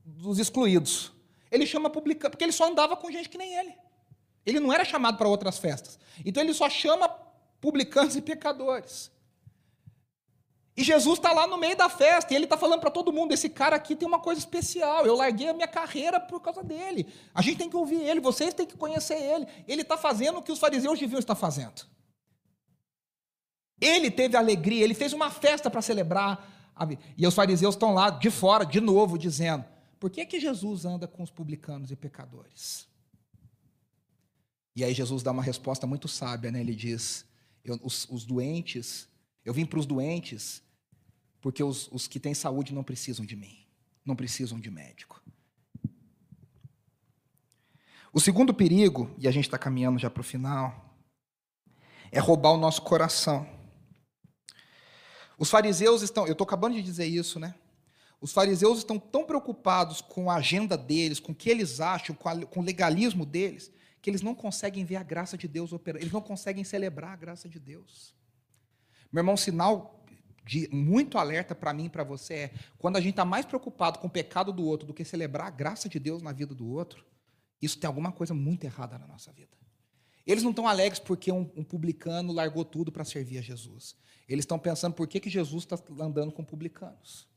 dos excluídos. Ele chama publicano, porque ele só andava com gente que nem ele. Ele não era chamado para outras festas. Então ele só chama publicanos e pecadores. E Jesus está lá no meio da festa e ele está falando para todo mundo: esse cara aqui tem uma coisa especial. Eu larguei a minha carreira por causa dele. A gente tem que ouvir ele, vocês têm que conhecer ele. Ele está fazendo o que os fariseus deviam estar fazendo. Ele teve alegria, ele fez uma festa para celebrar. E os fariseus estão lá de fora, de novo, dizendo: por que, que Jesus anda com os publicanos e pecadores? E aí Jesus dá uma resposta muito sábia, né? Ele diz: os, os doentes eu vim para os doentes, porque os, os que têm saúde não precisam de mim, não precisam de médico. O segundo perigo, e a gente está caminhando já para o final, é roubar o nosso coração. Os fariseus estão, eu estou acabando de dizer isso, né? Os fariseus estão tão preocupados com a agenda deles, com o que eles acham, com, a, com o legalismo deles, que eles não conseguem ver a graça de Deus operar, eles não conseguem celebrar a graça de Deus. Meu irmão, sinal de muito alerta para mim e para você é quando a gente está mais preocupado com o pecado do outro do que celebrar a graça de Deus na vida do outro, Isso tem alguma coisa muito errada na nossa vida. Eles não estão alegres porque um, um publicano largou tudo para servir a Jesus. Eles estão pensando por que, que Jesus está andando com publicanos.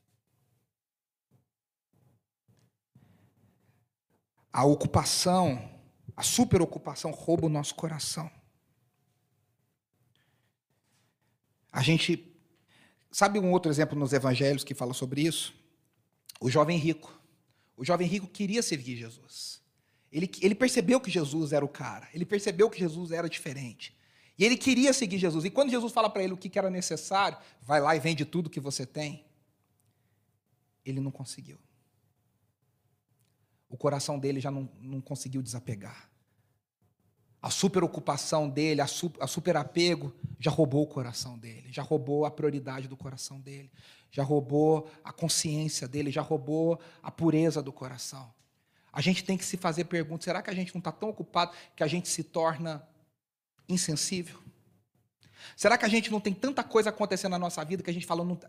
A ocupação, a superocupação rouba o nosso coração. A gente. Sabe um outro exemplo nos evangelhos que fala sobre isso? O jovem rico. O jovem rico queria servir Jesus. Ele, ele percebeu que Jesus era o cara. Ele percebeu que Jesus era diferente. E ele queria seguir Jesus. E quando Jesus fala para ele o que era necessário, vai lá e vende tudo que você tem, ele não conseguiu. O coração dele já não, não conseguiu desapegar. A superocupação dele, a, su, a superapego, já roubou o coração dele, já roubou a prioridade do coração dele, já roubou a consciência dele, já roubou a pureza do coração. A gente tem que se fazer perguntas: será que a gente não está tão ocupado que a gente se torna insensível? Será que a gente não tem tanta coisa acontecendo na nossa vida que a gente fala não,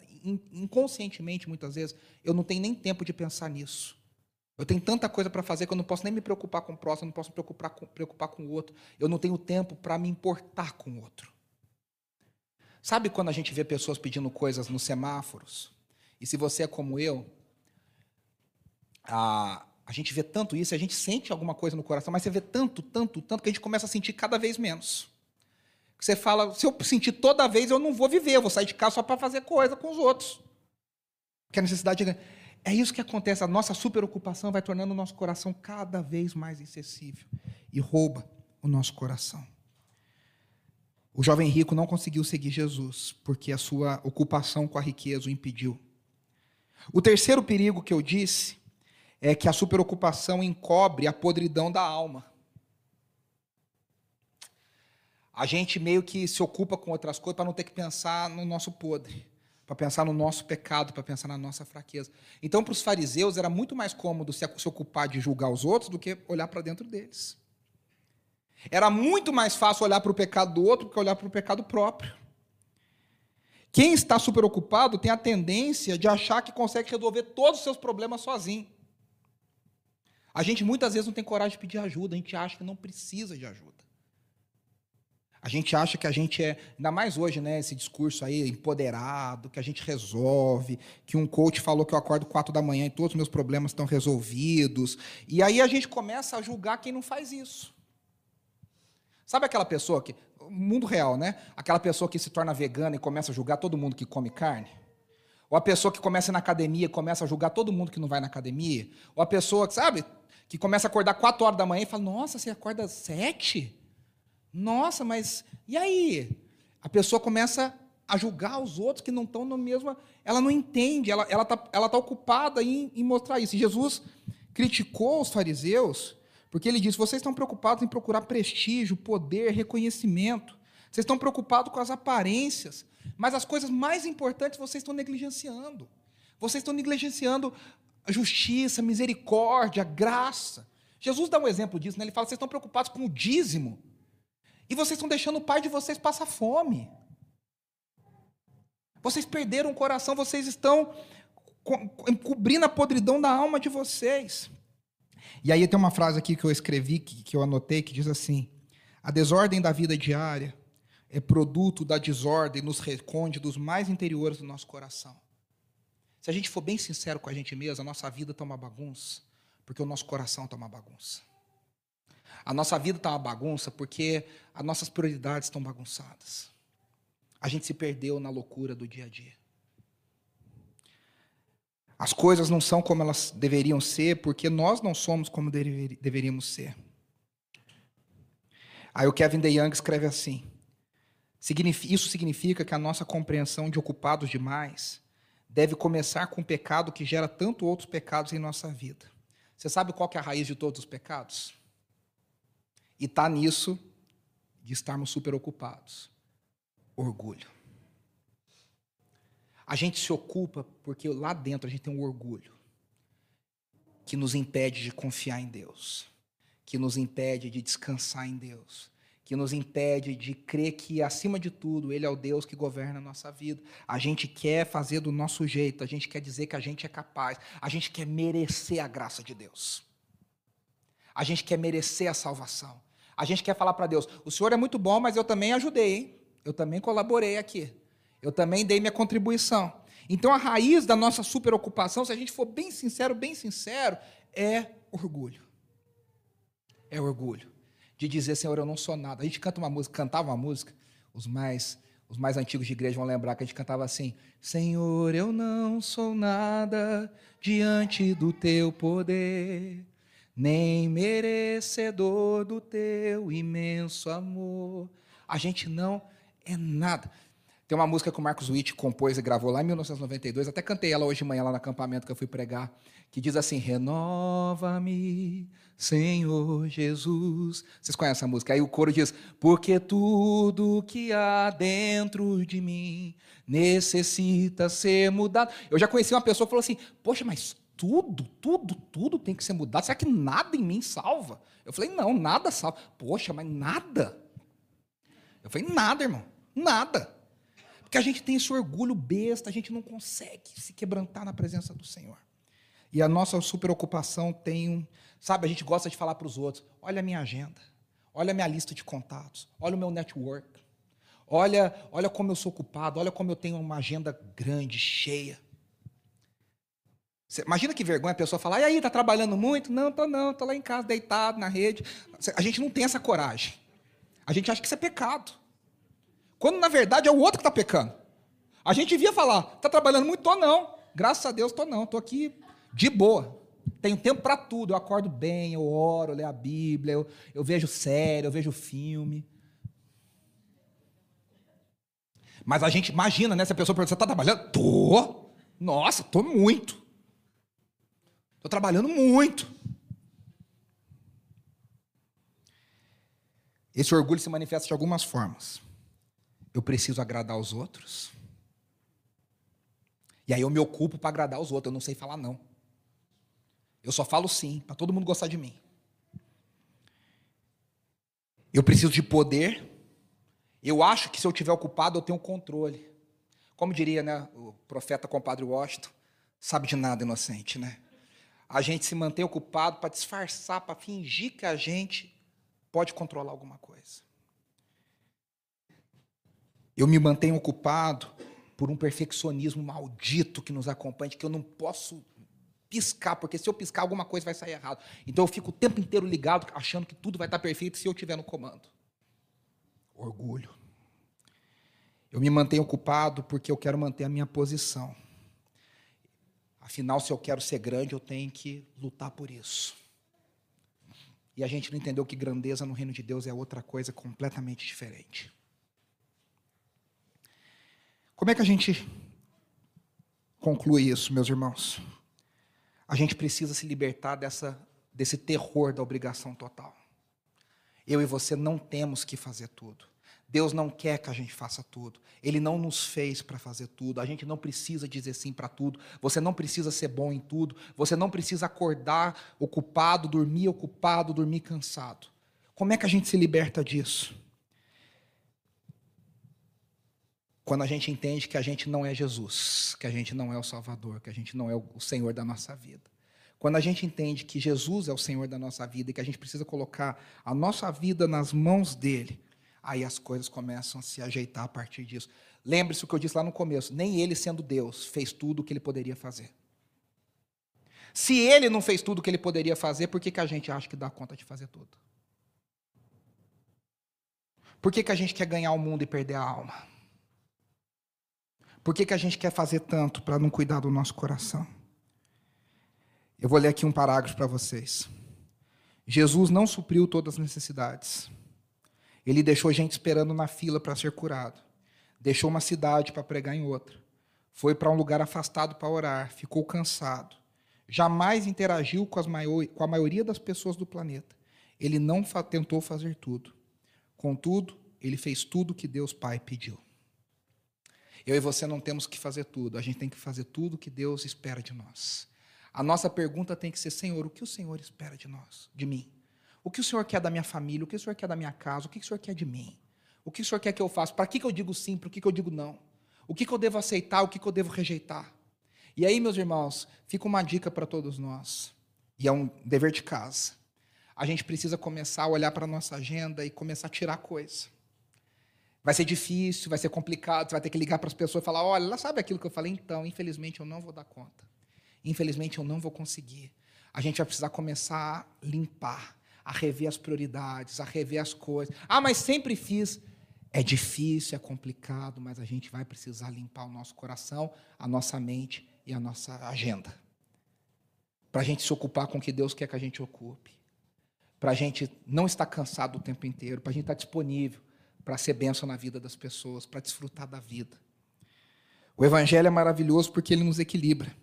inconscientemente, muitas vezes, eu não tenho nem tempo de pensar nisso? Eu tenho tanta coisa para fazer que eu não posso nem me preocupar com o próximo, eu não posso me preocupar com, preocupar com o outro. Eu não tenho tempo para me importar com o outro. Sabe quando a gente vê pessoas pedindo coisas nos semáforos? E se você é como eu, a, a gente vê tanto isso, a gente sente alguma coisa no coração, mas você vê tanto, tanto, tanto, que a gente começa a sentir cada vez menos. Você fala, se eu sentir toda vez, eu não vou viver, eu vou sair de casa só para fazer coisa com os outros. Porque a necessidade de é isso que acontece, a nossa superocupação vai tornando o nosso coração cada vez mais excessivo e rouba o nosso coração. O jovem rico não conseguiu seguir Jesus porque a sua ocupação com a riqueza o impediu. O terceiro perigo que eu disse é que a superocupação encobre a podridão da alma. A gente meio que se ocupa com outras coisas para não ter que pensar no nosso podre para pensar no nosso pecado, para pensar na nossa fraqueza. Então, para os fariseus, era muito mais cômodo se ocupar de julgar os outros do que olhar para dentro deles. Era muito mais fácil olhar para o pecado do outro do que olhar para o pecado próprio. Quem está super ocupado tem a tendência de achar que consegue resolver todos os seus problemas sozinho. A gente muitas vezes não tem coragem de pedir ajuda, a gente acha que não precisa de ajuda. A gente acha que a gente é, ainda mais hoje, né, esse discurso aí empoderado, que a gente resolve, que um coach falou que eu acordo quatro da manhã e todos os meus problemas estão resolvidos. E aí a gente começa a julgar quem não faz isso. Sabe aquela pessoa que, mundo real, né? Aquela pessoa que se torna vegana e começa a julgar todo mundo que come carne? Ou a pessoa que começa na academia e começa a julgar todo mundo que não vai na academia? Ou a pessoa, sabe, que começa a acordar quatro horas da manhã e fala: Nossa, você acorda sete? Nossa, mas e aí? A pessoa começa a julgar os outros que não estão no mesmo. Ela não entende, ela está ela tá, ela tá ocupada em, em mostrar isso. E Jesus criticou os fariseus porque ele disse: vocês estão preocupados em procurar prestígio, poder, reconhecimento. Vocês estão preocupados com as aparências, mas as coisas mais importantes vocês estão negligenciando. Vocês estão negligenciando a justiça, a misericórdia, a graça. Jesus dá um exemplo disso, né? ele fala: vocês estão preocupados com o dízimo. E vocês estão deixando o pai de vocês passar fome. Vocês perderam o coração, vocês estão encobrindo a podridão da alma de vocês. E aí tem uma frase aqui que eu escrevi, que, que eu anotei, que diz assim: A desordem da vida diária é produto da desordem nos recônditos mais interiores do nosso coração. Se a gente for bem sincero com a gente mesmo, a nossa vida está uma bagunça, porque o nosso coração está uma bagunça. A nossa vida está uma bagunça porque as nossas prioridades estão bagunçadas. A gente se perdeu na loucura do dia a dia. As coisas não são como elas deveriam ser porque nós não somos como deveríamos ser. Aí o Kevin DeYoung escreve assim: Isso significa que a nossa compreensão de ocupados demais deve começar com o pecado que gera tanto outros pecados em nossa vida. Você sabe qual é a raiz de todos os pecados? E está nisso de estarmos super ocupados. Orgulho. A gente se ocupa porque lá dentro a gente tem um orgulho que nos impede de confiar em Deus, que nos impede de descansar em Deus, que nos impede de crer que, acima de tudo, Ele é o Deus que governa a nossa vida. A gente quer fazer do nosso jeito, a gente quer dizer que a gente é capaz, a gente quer merecer a graça de Deus. A gente quer merecer a salvação. A gente quer falar para Deus: o Senhor é muito bom, mas eu também ajudei, hein? Eu também colaborei aqui. Eu também dei minha contribuição. Então a raiz da nossa superocupação, se a gente for bem sincero, bem sincero, é orgulho. É orgulho. De dizer, Senhor, eu não sou nada. A gente canta uma música, cantava uma música, os mais os mais antigos de igreja vão lembrar que a gente cantava assim: Senhor, eu não sou nada diante do teu poder, nem merecedor do teu imenso amor. A gente não é nada. Tem uma música que o Marcos Witt compôs e gravou lá em 1992, até cantei ela hoje de manhã lá no acampamento que eu fui pregar, que diz assim: Renova-me, Senhor Jesus. Vocês conhecem essa música? Aí o coro diz: Porque tudo que há dentro de mim necessita ser mudado. Eu já conheci uma pessoa que falou assim: Poxa, mas tudo, tudo, tudo tem que ser mudado. Será que nada em mim salva? Eu falei: Não, nada salva. Poxa, mas nada. Eu falei: Nada, irmão, nada. Porque a gente tem esse orgulho besta, a gente não consegue se quebrantar na presença do Senhor. E a nossa superocupação tem um. Sabe, a gente gosta de falar para os outros: olha a minha agenda, olha a minha lista de contatos, olha o meu network, olha, olha como eu sou ocupado, olha como eu tenho uma agenda grande, cheia. Você, imagina que vergonha a pessoa falar: e aí, tá trabalhando muito? Não, tô não, tô lá em casa, deitado na rede. A gente não tem essa coragem. A gente acha que isso é pecado. Quando na verdade é o outro que está pecando. A gente devia falar, está trabalhando muito? Tô não. Graças a Deus, tô não. Tô aqui de boa. Tenho tempo para tudo. Eu acordo bem, eu oro, eu leio a Bíblia, eu, eu vejo série, eu vejo filme. Mas a gente imagina, né? Se a pessoa pergunta, você está trabalhando? Tô. Nossa, tô muito. Tô trabalhando muito. Esse orgulho se manifesta de algumas formas eu preciso agradar os outros. E aí eu me ocupo para agradar os outros, eu não sei falar não. Eu só falo sim, para todo mundo gostar de mim. Eu preciso de poder. Eu acho que se eu estiver ocupado, eu tenho controle. Como diria né, o profeta compadre Washington, sabe de nada inocente, né? A gente se mantém ocupado para disfarçar, para fingir que a gente pode controlar alguma coisa. Eu me mantenho ocupado por um perfeccionismo maldito que nos acompanha, que eu não posso piscar, porque se eu piscar, alguma coisa vai sair errado. Então eu fico o tempo inteiro ligado, achando que tudo vai estar perfeito se eu estiver no comando. Orgulho. Eu me mantenho ocupado porque eu quero manter a minha posição. Afinal, se eu quero ser grande, eu tenho que lutar por isso. E a gente não entendeu que grandeza no reino de Deus é outra coisa completamente diferente. Como é que a gente conclui isso, meus irmãos? A gente precisa se libertar dessa, desse terror da obrigação total. Eu e você não temos que fazer tudo. Deus não quer que a gente faça tudo. Ele não nos fez para fazer tudo. A gente não precisa dizer sim para tudo. Você não precisa ser bom em tudo. Você não precisa acordar ocupado, dormir ocupado, dormir cansado. Como é que a gente se liberta disso? quando a gente entende que a gente não é Jesus, que a gente não é o Salvador, que a gente não é o Senhor da nossa vida. Quando a gente entende que Jesus é o Senhor da nossa vida e que a gente precisa colocar a nossa vida nas mãos dele, aí as coisas começam a se ajeitar a partir disso. Lembre-se o que eu disse lá no começo: nem ele, sendo Deus, fez tudo o que ele poderia fazer. Se ele não fez tudo o que ele poderia fazer, por que, que a gente acha que dá conta de fazer tudo? Por que, que a gente quer ganhar o mundo e perder a alma? Por que, que a gente quer fazer tanto para não cuidar do nosso coração? Eu vou ler aqui um parágrafo para vocês. Jesus não supriu todas as necessidades. Ele deixou gente esperando na fila para ser curado. Deixou uma cidade para pregar em outra. Foi para um lugar afastado para orar. Ficou cansado. Jamais interagiu com, maior, com a maioria das pessoas do planeta. Ele não fa tentou fazer tudo. Contudo, ele fez tudo que Deus Pai pediu. Eu e você não temos que fazer tudo, a gente tem que fazer tudo o que Deus espera de nós. A nossa pergunta tem que ser: Senhor, o que o Senhor espera de nós, de mim? O que o Senhor quer da minha família? O que o Senhor quer da minha casa? O que o Senhor quer de mim? O que o Senhor quer que eu faça? Para que, que eu digo sim? Para que, que eu digo não? O que, que eu devo aceitar? O que, que eu devo rejeitar? E aí, meus irmãos, fica uma dica para todos nós, e é um dever de casa. a gente precisa começar a olhar para a nossa agenda e começar a tirar coisa. Vai ser difícil, vai ser complicado, você vai ter que ligar para as pessoas e falar: olha, ela sabe aquilo que eu falei? Então, infelizmente, eu não vou dar conta. Infelizmente, eu não vou conseguir. A gente vai precisar começar a limpar, a rever as prioridades, a rever as coisas. Ah, mas sempre fiz. É difícil, é complicado, mas a gente vai precisar limpar o nosso coração, a nossa mente e a nossa agenda. Para a gente se ocupar com o que Deus quer que a gente ocupe. Para a gente não estar cansado o tempo inteiro, para a gente estar disponível para ser bênção na vida das pessoas, para desfrutar da vida. O Evangelho é maravilhoso porque ele nos equilibra.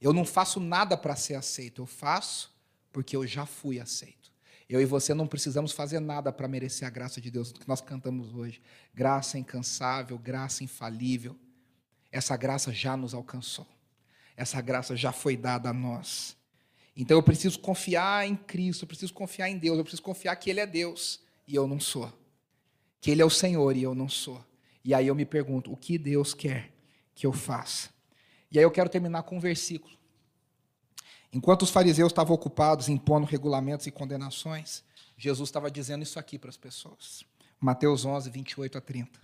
Eu não faço nada para ser aceito, eu faço porque eu já fui aceito. Eu e você não precisamos fazer nada para merecer a graça de Deus, que nós cantamos hoje. Graça incansável, graça infalível. Essa graça já nos alcançou. Essa graça já foi dada a nós. Então eu preciso confiar em Cristo, eu preciso confiar em Deus, eu preciso confiar que Ele é Deus e eu não sou que Ele é o Senhor e eu não sou. E aí eu me pergunto, o que Deus quer que eu faça? E aí eu quero terminar com um versículo. Enquanto os fariseus estavam ocupados impondo regulamentos e condenações, Jesus estava dizendo isso aqui para as pessoas. Mateus 11, 28 a 30.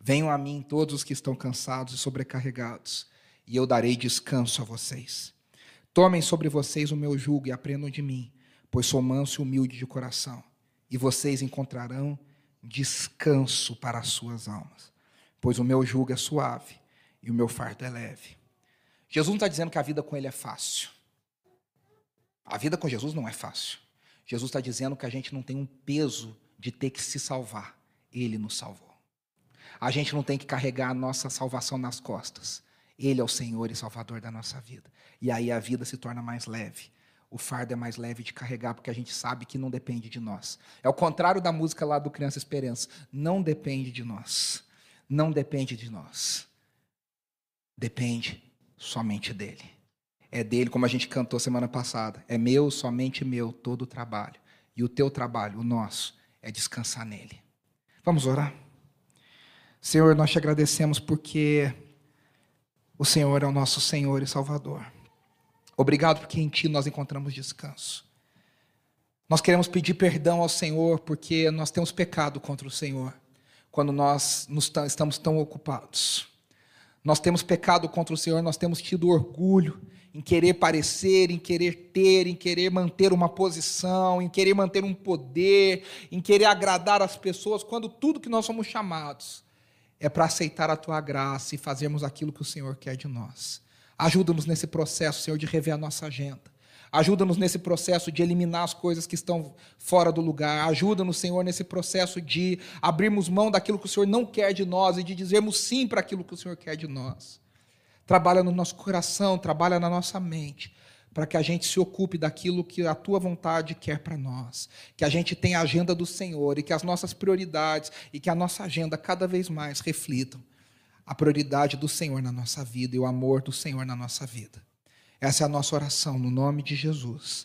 Venham a mim todos os que estão cansados e sobrecarregados, e eu darei descanso a vocês. Tomem sobre vocês o meu jugo e aprendam de mim, pois sou manso e humilde de coração, e vocês encontrarão descanso para as suas almas, pois o meu jugo é suave e o meu fardo é leve. Jesus não está dizendo que a vida com ele é fácil. A vida com Jesus não é fácil. Jesus está dizendo que a gente não tem um peso de ter que se salvar. Ele nos salvou. A gente não tem que carregar a nossa salvação nas costas. Ele é o Senhor e Salvador da nossa vida. E aí a vida se torna mais leve o fardo é mais leve de carregar, porque a gente sabe que não depende de nós. É o contrário da música lá do Criança Esperança. Não depende de nós. Não depende de nós. Depende somente dele. É dele, como a gente cantou semana passada. É meu, somente meu, todo o trabalho. E o teu trabalho, o nosso, é descansar nele. Vamos orar? Senhor, nós te agradecemos porque o Senhor é o nosso Senhor e Salvador. Obrigado porque em Ti nós encontramos descanso. Nós queremos pedir perdão ao Senhor porque nós temos pecado contra o Senhor quando nós estamos tão ocupados. Nós temos pecado contra o Senhor, nós temos tido orgulho em querer parecer, em querer ter, em querer manter uma posição, em querer manter um poder, em querer agradar as pessoas, quando tudo que nós somos chamados é para aceitar a tua graça e fazermos aquilo que o Senhor quer de nós. Ajuda-nos nesse processo, Senhor, de rever a nossa agenda. Ajuda-nos nesse processo de eliminar as coisas que estão fora do lugar. Ajuda-nos, Senhor, nesse processo de abrirmos mão daquilo que o Senhor não quer de nós e de dizermos sim para aquilo que o Senhor quer de nós. Trabalha no nosso coração, trabalha na nossa mente, para que a gente se ocupe daquilo que a tua vontade quer para nós. Que a gente tenha a agenda do Senhor e que as nossas prioridades e que a nossa agenda cada vez mais reflitam a prioridade do Senhor na nossa vida e o amor do Senhor na nossa vida. Essa é a nossa oração, no nome de Jesus.